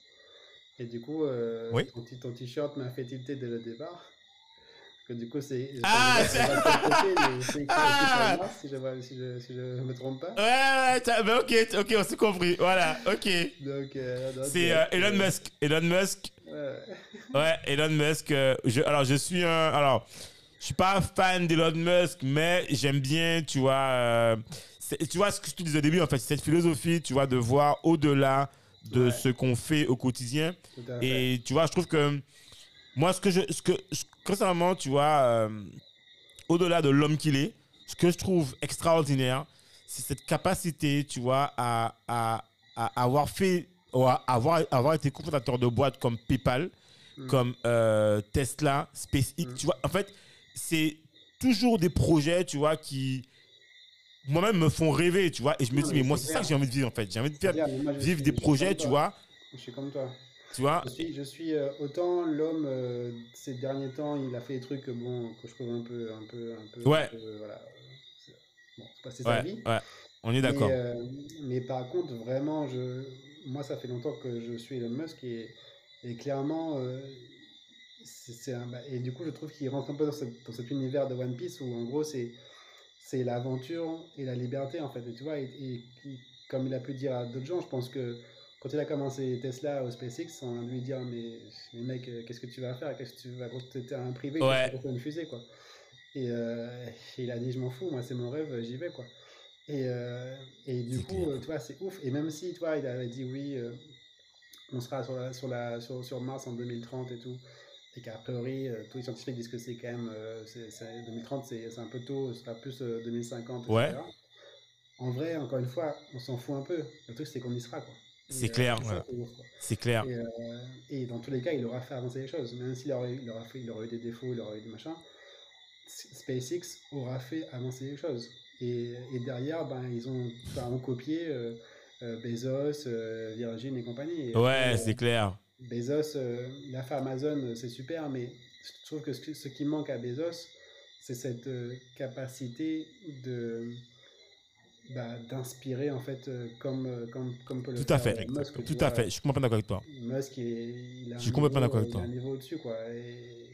Et du coup, euh, Oui. ton, t- ton t-shirt m'a fait tilter dès le départ. Que du coup, c'est. Ah, c'est Ah. si je, si, je, si je me trompe pas. Ouais, ouais, bah, ok, ok, on s'est compris. Voilà, ok. Donc, euh, C'est euh, euh, Elon Musk. Elon Musk. ouais. Ouais, Elon Musk. euh, je, alors, je suis un. Alors, je suis pas fan d'Elon Musk, mais j'aime bien, tu vois. euh, tu vois ce que je te disais au début, en fait, cette philosophie, tu vois, de voir au-delà de Ouais. ce qu'on fait au quotidien. Et tu vois, je trouve que moi, ce que je, ce que, concernant, tu vois, euh, au-delà de l'homme qu'il est, ce que je trouve extraordinaire, c'est cette capacité, tu vois, à, à, à avoir fait, ou à avoir, avoir été cofondateur de boîtes comme PayPal, Mm. comme euh, Tesla, SpaceX, Mm. tu vois, en fait, c'est toujours des projets, tu vois, qui moi-même me font rêver, tu vois, et je me Non, dis, mais mais moi, c'est ça que j'ai envie de vivre, en fait. J'ai envie de faire, moi, vivre suis- des projets, tu vois, Je suis comme toi. Tu vois. Je suis, je suis euh, autant l'homme euh, ces derniers temps, il a fait des trucs bon que je trouve un peu, un peu, un peu. Ouais. un peu, voilà. C'est- Bon, c'est pas c'est sa Ouais, vie. ouais, on est d'accord. Mais, euh, mais par contre, vraiment, je, moi, ça fait longtemps que je suis Elon Musk et, et clairement, c'est un, bah, et du coup, je trouve qu'il rentre un peu dans, cette- dans cet univers de One Piece où, en gros, c'est c'est l'aventure et la liberté, en fait. Et tu vois, et, comme il a pu dire à d'autres gens, je pense que quand il a commencé Tesla au SpaceX, on lui dire, mais, mais mec, euh, qu'est-ce que tu vas faire? Qu'est-ce que tu vas T'es un privé, tu Ouais. vas construire une fusée, quoi? Et, euh, et il a dit, je m'en fous, moi, c'est mon rêve, j'y vais, quoi. Et, euh, et du coup, clair. tu vois, c'est ouf. Et même si, tu vois, il avait dit oui, euh, on sera sur, la, sur, la, sur, sur Mars en 2030 et tout, et qu'a priori, tous les scientifiques disent que c'est quand même, euh, c'est- c'est- 2030, c'est c'est un peu tôt, ce sera plus euh, 2050, etc. Ouais. En vrai, encore une fois, on s'en fout un peu. Le truc, c'est qu'on y sera, quoi. C'est euh, clair, voilà. c'est quoi. C'est clair. Et, euh, et dans tous les cas, il aura fait avancer les choses. Même s'il aurait, il aura, fait, il aura eu des défauts, il aura eu des machins, SpaceX aura fait avancer les choses. Et, et derrière, ben, ils ont, ben, ont copié euh, euh, Bezos, Virgin et compagnie. Et Ouais, c'est clair. Bezos, il a fait Amazon, c'est super, mais je trouve que ce, qui- ce qui manque à Bezos, c'est cette capacité de bah, d'inspirer en fait euh, comme euh, comme comme peut le Tout à fait. Musk, Tout vois. à fait. Je suis complètement d'accord avec toi. Musk, il, il a Je suis un complètement niveau, d'accord avec toi. un niveau au-dessus, quoi. Et...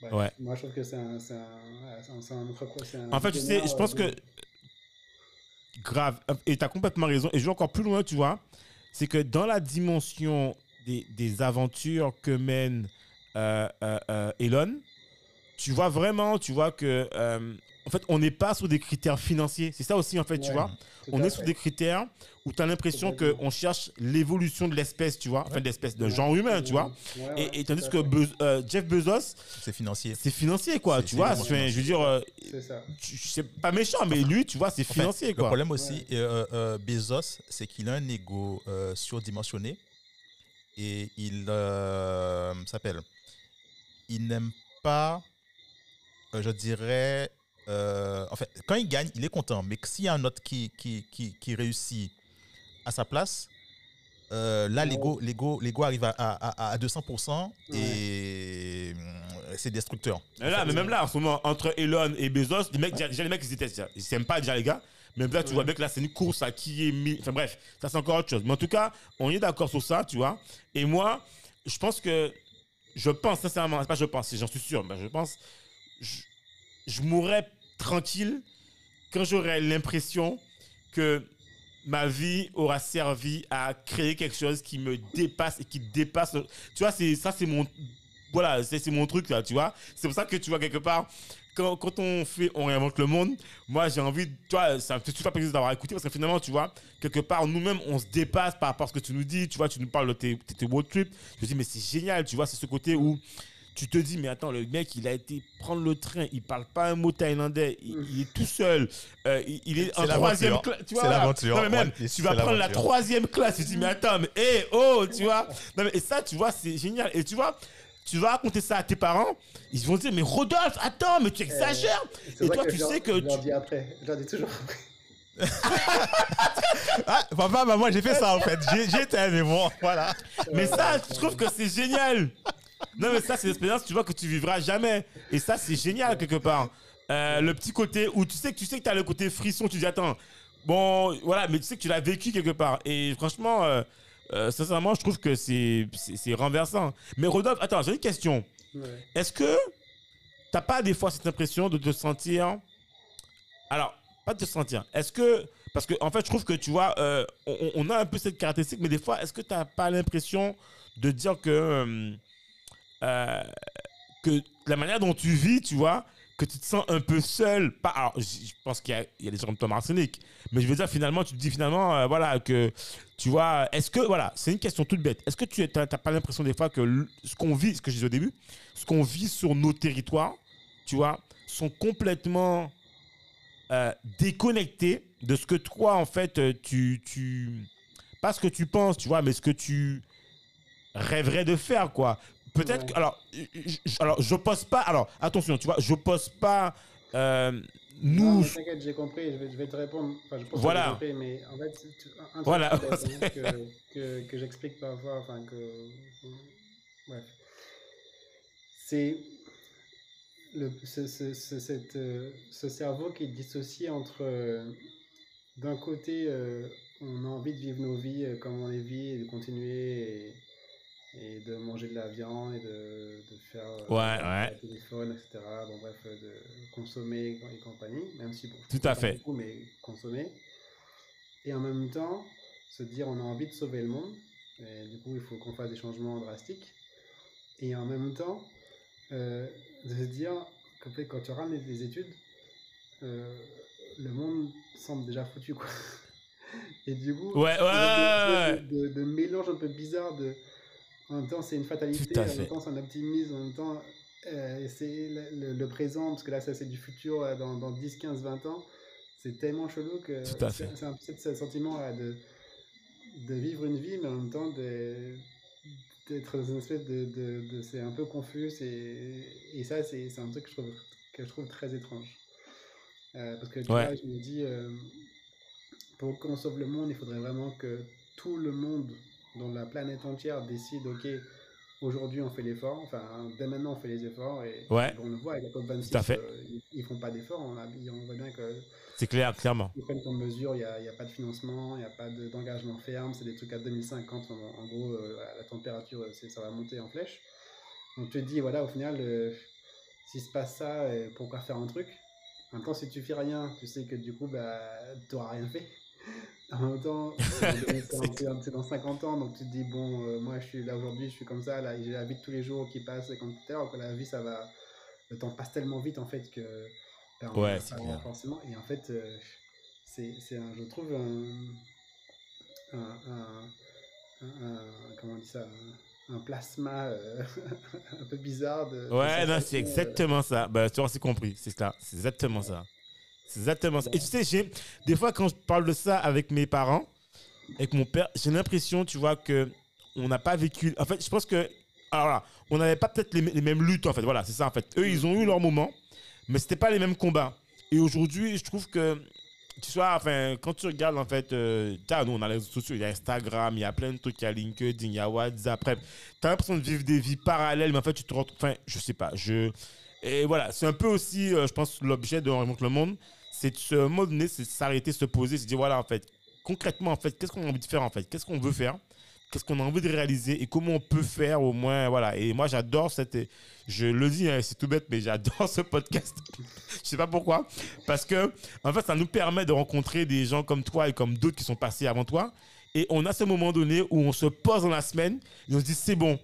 bref, Ouais. Moi, je trouve que c'est un, c'est un, En fait, tu sais, je pense euh, que. Grave. Et tu as complètement raison. Et je vais encore plus loin, tu vois. C'est que dans la dimension des, des aventures que mène euh, euh, euh, Elon, tu vois vraiment, tu vois que. En fait, on n'est pas sur des critères financiers. C'est ça aussi, en fait, tu vois. On est sur fait. des critères où tu as l'impression qu'on cherche l'évolution de l'espèce, tu vois. Enfin, de l'espèce, d'un Ouais. genre humain, tu vois. Ouais, ouais, Et, et tandis que euh, Jeff Bezos, C'est financier. c'est financier, quoi. Tu vois, je veux dire, euh, C'est ça. tu- c'est pas méchant, mais lui, tu vois, c'est fait, financier, Le quoi. problème aussi, euh, euh, Bezos, c'est qu'il a un ego euh, surdimensionné et il euh, s'appelle? Il n'aime pas, euh, je dirais, euh, en fait, quand il gagne, il est content, mais s'il y a un autre qui, qui, qui, qui réussit à sa place, euh, là, l'ego, l'ego, l'ego arrive à, à, à- à 200% et euh, c'est destructeur. Mais là, mais même là, en ce moment, entre Elon et Bezos, les mecs, déjà, les mecs, ils étaient, ils s'aiment pas déjà, les gars. Même là, tu vois bien que là, c'est une course à qui est mis. Enfin bref, ça c'est encore autre chose. Mais en tout cas, on est d'accord sur ça, tu vois. Et moi, je pense que. Je pense, sincèrement, c'est pas je pense, j'en suis sûr, mais je pense. Je, je mourrais tranquille quand j'aurais l'impression que ma vie aura servi à créer quelque chose qui me dépasse et qui dépasse. Tu vois, c'est ça, c'est mon voilà, c'est mon truc là, tu vois. C'est pour ça que tu vois quelque part. Quand, quand on fait, on réinvente le monde, moi j'ai envie, tu vois, ça me fait super plaisir d'avoir écouté parce que finalement, tu vois, quelque part, nous-mêmes, on se dépasse par rapport à ce que tu nous dis, tu vois, tu nous parles de tes, tes road trips. Je me dis, mais c'est génial, tu vois, c'est ce côté où tu te dis, mais attends, le mec, il a été prendre le train, il parle pas un mot thaïlandais, il, il est tout seul, euh, il, il est en C'est troisième l'aventure. classe. Tu vois, C'est l'aventure. Non, mais même, One Piece, tu vas prendre la troisième classe, tu te dis, mais attends, mais hé, oh, tu vois. Non, mais, et ça, tu vois, c'est génial. Et tu vois, tu vas raconter ça à tes parents, ils vont dire, mais Rodolphe, attends, mais tu exagères. Et toi, tu sais que Je leur dis après. Je leur dis toujours après. Ah, papa, maman, j'ai fait ça en fait. J'ai- J'étais, mais bon, voilà. Mais ça, je trouve que c'est génial. Non, mais ça, c'est l'expérience, tu vois, que tu vivras jamais. Et ça, c'est génial, quelque part. Euh, le petit côté où tu sais que tu sais que as le côté frisson, tu dis, attends, bon, voilà, mais tu sais que tu l'as vécu quelque part. Et franchement, euh, euh, sincèrement, je trouve que c'est renversant. Mais Rodolphe, attends, j'ai une question. Ouais. Est-ce que t'as pas des fois cette impression de te sentir. Alors, pas de te sentir. Est-ce que. Parce que, en fait, je trouve que tu vois, on, on a un peu cette caractéristique, mais des fois, est-ce que t'as pas l'impression de dire que. Euh, que la manière dont tu vis, tu vois, que tu te sens un peu seul. Pas, alors, je pense qu'il y, a- des gens comme Thomas Arsenic, mais je veux dire, finalement, tu te dis finalement, euh, voilà, que tu vois, est-ce que, voilà, c'est une question toute bête. Est-ce que tu n'as pas l'impression des fois que ce qu'on vit, ce que je disais au début, ce qu'on vit sur nos territoires, tu vois, sont complètement euh, déconnectés de ce que toi, en fait, tu, tu. Pas ce que tu penses, tu vois, mais ce que tu rêverais de faire, quoi. Peut-être Ouais. que. Alors, je, alors, je pose pas. Alors, attention, tu vois, je pose pas. euh, nous. T'inquiète, j'ai compris, je vais, je vais te répondre. Enfin, je pense Voilà. que j'ai compris, mais en fait, c'est- tu- un truc Voilà. que, que, que j'explique parfois, enfin que. Bref. C'est le, ce, ce, ce, cette, euh, ce cerveau qui est dissocié entre. euh, D'un côté, euh, on a envie de vivre nos vies comme on les vit et de continuer et, et de manger de la viande et de, de faire euh, Ouais, le téléphone, etc. Bon, bref, euh, de consommer et compagnie, même si bon, Tout à fait. beaucoup, mais consommer. Et en même temps, se dire on a envie de sauver le monde, et du coup, il faut qu'on fasse des changements drastiques. Et en même temps, euh, de se dire qu'en fait, quand tu ramènes des études, euh, le monde semble déjà foutu, quoi. Et du coup, Ouais, ouais, espèces de, de- de mélange un peu bizarre de. En même temps, c'est une fatalité, en même temps, c'est un optimisme, en même temps, euh, c'est le, le- le présent, parce que là, ça, c'est du futur euh, dans, dans 10, 15, 20 ans. C'est tellement chelou que c'est un peu ce sentiment là, de, de vivre une vie, mais en même temps d'être dans une espèce de. de, de- c'est un peu confus, et, et ça, c'est c'est un truc que je trouve, que je trouve très étrange. Euh, parce que tu Ouais. vois, je me dis, euh, pour qu'on sauve le monde, il faudrait vraiment que tout le monde, dans la planète entière, décide, ok, aujourd'hui on fait l'effort, enfin dès maintenant on fait les efforts, et Ouais. on le voit avec la COP26, Tout à fait. euh, ils, ils font pas d'efforts, on, on voit bien que C'est clair, clairement. ils prennent comme mesure, il n'y a, pas de financement, il n'y a pas de- d'engagement ferme, c'est des trucs à 2050, en, en gros, euh, la température, euh, ça va monter en flèche. Donc tu te dis, voilà, au final, euh, s'il se passe ça, euh, pourquoi faire un truc? En même temps, si tu fais rien, tu sais que du coup, bah, tu n'auras rien fait. En même temps, c'est dans- c'est dans 50 ans, donc tu te dis, bon, euh, moi je suis là aujourd'hui, je suis comme ça, là, j'ai la vie de tous les jours qui passe comme tout à l'heure, la vie, ça va. Le temps passe tellement vite en fait que. ben, Ouais, c'est clair. forcément. Et en fait, euh, c'est, un, je trouve, un. un, un- un- un- comment on dit ça Un, plasma euh, un peu bizarre de. de Ouais, non, c'est euh, exactement ça. Bah, tu c'est compris. C'est ça. C'est exactement ça. C'est exactement ça. Et tu sais, j'ai, des fois, quand je parle de ça avec mes parents, avec mon père, j'ai l'impression, tu vois, que on n'a pas vécu. En fait, je pense que. Alors là, on n'avait pas peut-être les, mêmes luttes, en fait. Voilà, c'est ça, en fait. Eux, ils ont eu leur moment, mais c'était pas les mêmes combats. Et aujourd'hui, je trouve que. Tu vois, enfin, quand tu regardes, en fait, euh, nous, on a les réseaux sociaux, il y a Instagram, il y a plein de trucs, il y a LinkedIn, il y a WhatsApp, bref. T'as l'impression de vivre des vies parallèles, mais en fait, tu te retrouves. Enfin, je sais pas. Je. Et voilà, c'est un peu aussi, euh, je pense, l'objet de Remonte le Monde. c'est de se donné, c'est s'arrêter, se poser, se dire voilà, en fait, concrètement, en fait, qu'est-ce qu'on a envie de faire, en fait? Qu'est-ce qu'on veut faire? Qu'est-ce qu'on a envie de réaliser? Et comment on peut faire au moins, voilà. Et moi, j'adore cette. Je le dis, hein, c'est tout bête, mais j'adore ce podcast. je sais pas pourquoi. Parce que, en fait, ça nous permet de rencontrer des gens comme toi et comme d'autres qui sont passés avant toi. Et on a ce moment donné où on se pose dans la semaine et on se dit c'est bon.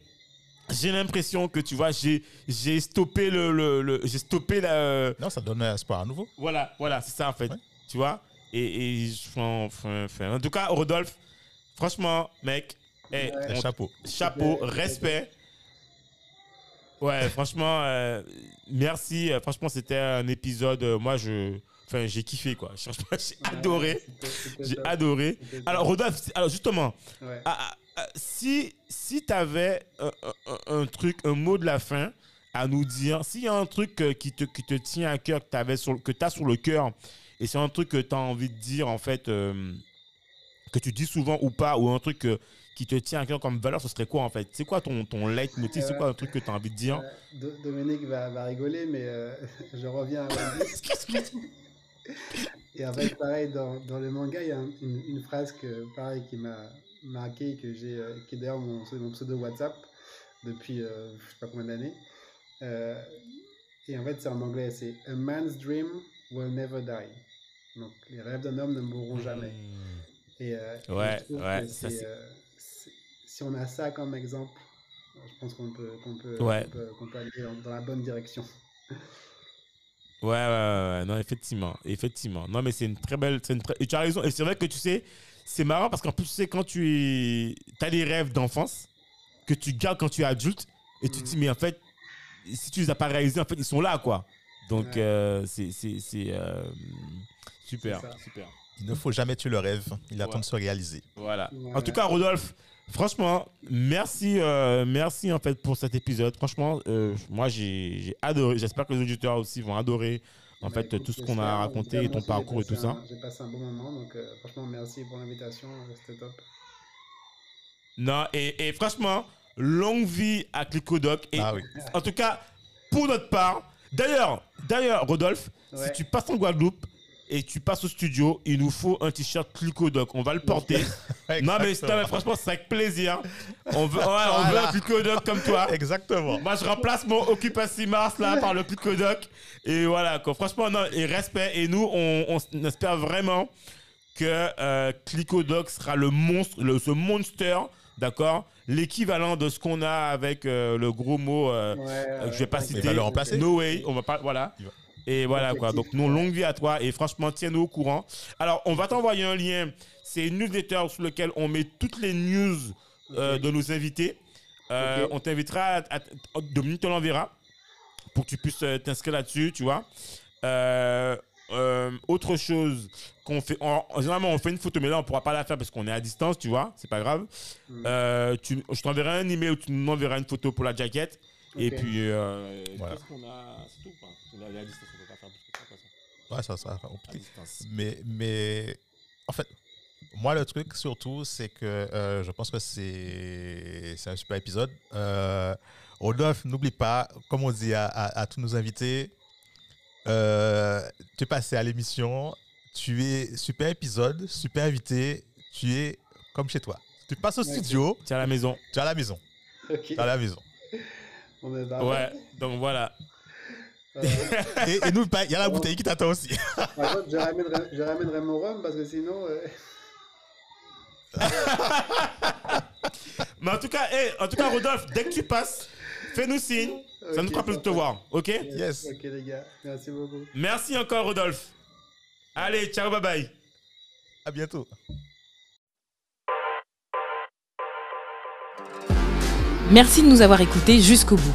J'ai l'impression que tu vois, j'ai j'ai stoppé le, le, le- j'ai stoppé la, Non, ça donne un espoir à nouveau. voilà, voilà, c'est ça en fait. Ouais. Tu vois? Et, et enfin, enfin, enfin, en tout cas, Rodolphe, franchement, mec, eh, Ouais. on- Chapeau. chapeau, respect. Ouais, franchement, euh, merci. Euh, Franchement, c'était un épisode. euh, moi, je, enfin, j'ai kiffé quoi. J'ai adoré. J'ai adoré. Alors, Rodolphe, alors justement, Ouais. ah, ah, si, si tu avais un, un- un truc, un mot de la fin à nous dire, s'il y a un truc euh, qui te, qui te tient à cœur, que tu as sur le cœur, et c'est un truc que tu as envie de dire, en fait, euh, que tu dis souvent ou pas, ou un truc euh, qui te tient à cœur comme valeur, ce serait quoi en fait? C'est quoi ton, ton leitmotiv C'est quoi un truc que tu as envie de dire? Euh, Do- Dominique va, va rigoler, mais euh, je reviens à. Et en fait, pareil, dans, dans le manga, il y a un- une, une phrase que, pareil, qui m'a marqué, que j'ai, euh, qui est d'ailleurs mon, mon pseudo WhatsApp depuis euh, je sais pas combien d'années. Euh, et en fait, c'est en anglais, c'est A man's dream will never die. Donc, les rêves d'un homme ne mourront jamais. Et, euh, et Ouais, trouve ouais, ça, euh, si on a ça comme exemple, je pense qu'on peut, qu'on peut, Ouais. peut, aller dans, la bonne direction. Ouais, ouais, ouais, ouais, non, effectivement, effectivement. Non, mais c'est une très belle, c'est une très- et tu as raison. Et c'est vrai que tu sais, c'est marrant parce qu'en plus, tu sais, quand tu as des rêves d'enfance que tu gardes quand tu es adulte et tu te dis, mais en fait, si tu les as pas réalisés, en fait, ils sont là, quoi. Donc, Ouais. euh, c'est, c'est, c'est, euh, super. Il ne faut jamais tuer le rêve. Il attend de se réaliser. Voilà. Ouais. En tout cas, Rodolphe, franchement, merci, euh, merci en fait pour cet épisode. Franchement, euh, moi j'ai j'ai adoré. J'espère que les auditeurs aussi vont adorer en Bah, fait écoute, tout ce qu'on a raconté et ton parcours et tout ça. J'ai passé un bon moment, donc euh, franchement, merci pour l'invitation, euh, c'était top. Non, et, et franchement, longue vie à Clicodoc. Et Ah oui. en tout cas, pour notre part, d'ailleurs, d'ailleurs, Rodolphe, Ouais. si tu passes en Guadeloupe et tu passes au studio, il nous faut un t-shirt Clicodoc. On va le porter. non, mais, Exactement. non, mais franchement, c'est avec plaisir. On veut, ouais, on veut Voilà. un Clicodoc comme toi. Exactement. Moi, je remplace mon Occupation Mars là par le Clicodoc. Et voilà, quoi. franchement, non, et respect. Et nous, on, on espère vraiment que euh, Clicodoc sera le monstre, le, ce monster, d'accord? L'équivalent de ce qu'on a avec euh, le gros mot euh, Ouais, euh, que je vais pas citer. Il va le remplacer. No way, on va pas, voilà. Il va. Et voilà quoi. Donc, non, longue vie à toi et franchement, tiens-nous au courant. Alors, on va t'envoyer un lien. C'est une newsletter sur lequel on met toutes les news euh, de nos invités. Euh. On t'invitera, à, à- Dominique te l'enverra pour que tu puisses euh, t'inscrire là-dessus, tu vois. Euh, euh, autre chose qu'on fait, en- généralement on fait une photo, mais là on pourra pas la faire parce qu'on est à distance, tu vois, c'est pas grave. Mm. Euh, tu, je t'enverrai un email où tu nous enverras une photo pour la jaquette. Et puis, Voilà. qu'est-ce qu'on a? C'est tout, quoi. On est à distance, on peut pas faire plus que ça, quoi, ça. Ouais, ça, ça. À distance. Mais, mais en fait, moi, le truc surtout, c'est que euh, je pense que c'est c'est un super épisode. Euh, Rodolphe, n'oublie pas, comme on dit à, à- à tous nos invités, euh, tu es passé à l'émission, tu es super épisode, super invité, tu es comme chez toi. Tu passes au studio, C'est à la maison. tu es à la maison. Ok. Tu es à la maison. On est là. Ouais, donc voilà. Euh, Et, et n'oublie pas, il y a la bouteille qui t'attend aussi. par contre, je ramènerai, je ramènerai mon rhum parce que sinon. euh, Mais en tout cas, hey, en tout cas, Rodolphe, dès que tu passes, fais-nous signe. Ça nous fera plaisir de te voir, ok? Yes. Ok, les gars, merci beaucoup. Merci encore, Rodolphe. Allez, ciao, bye bye. À bientôt. Merci de nous avoir écoutés jusqu'au bout.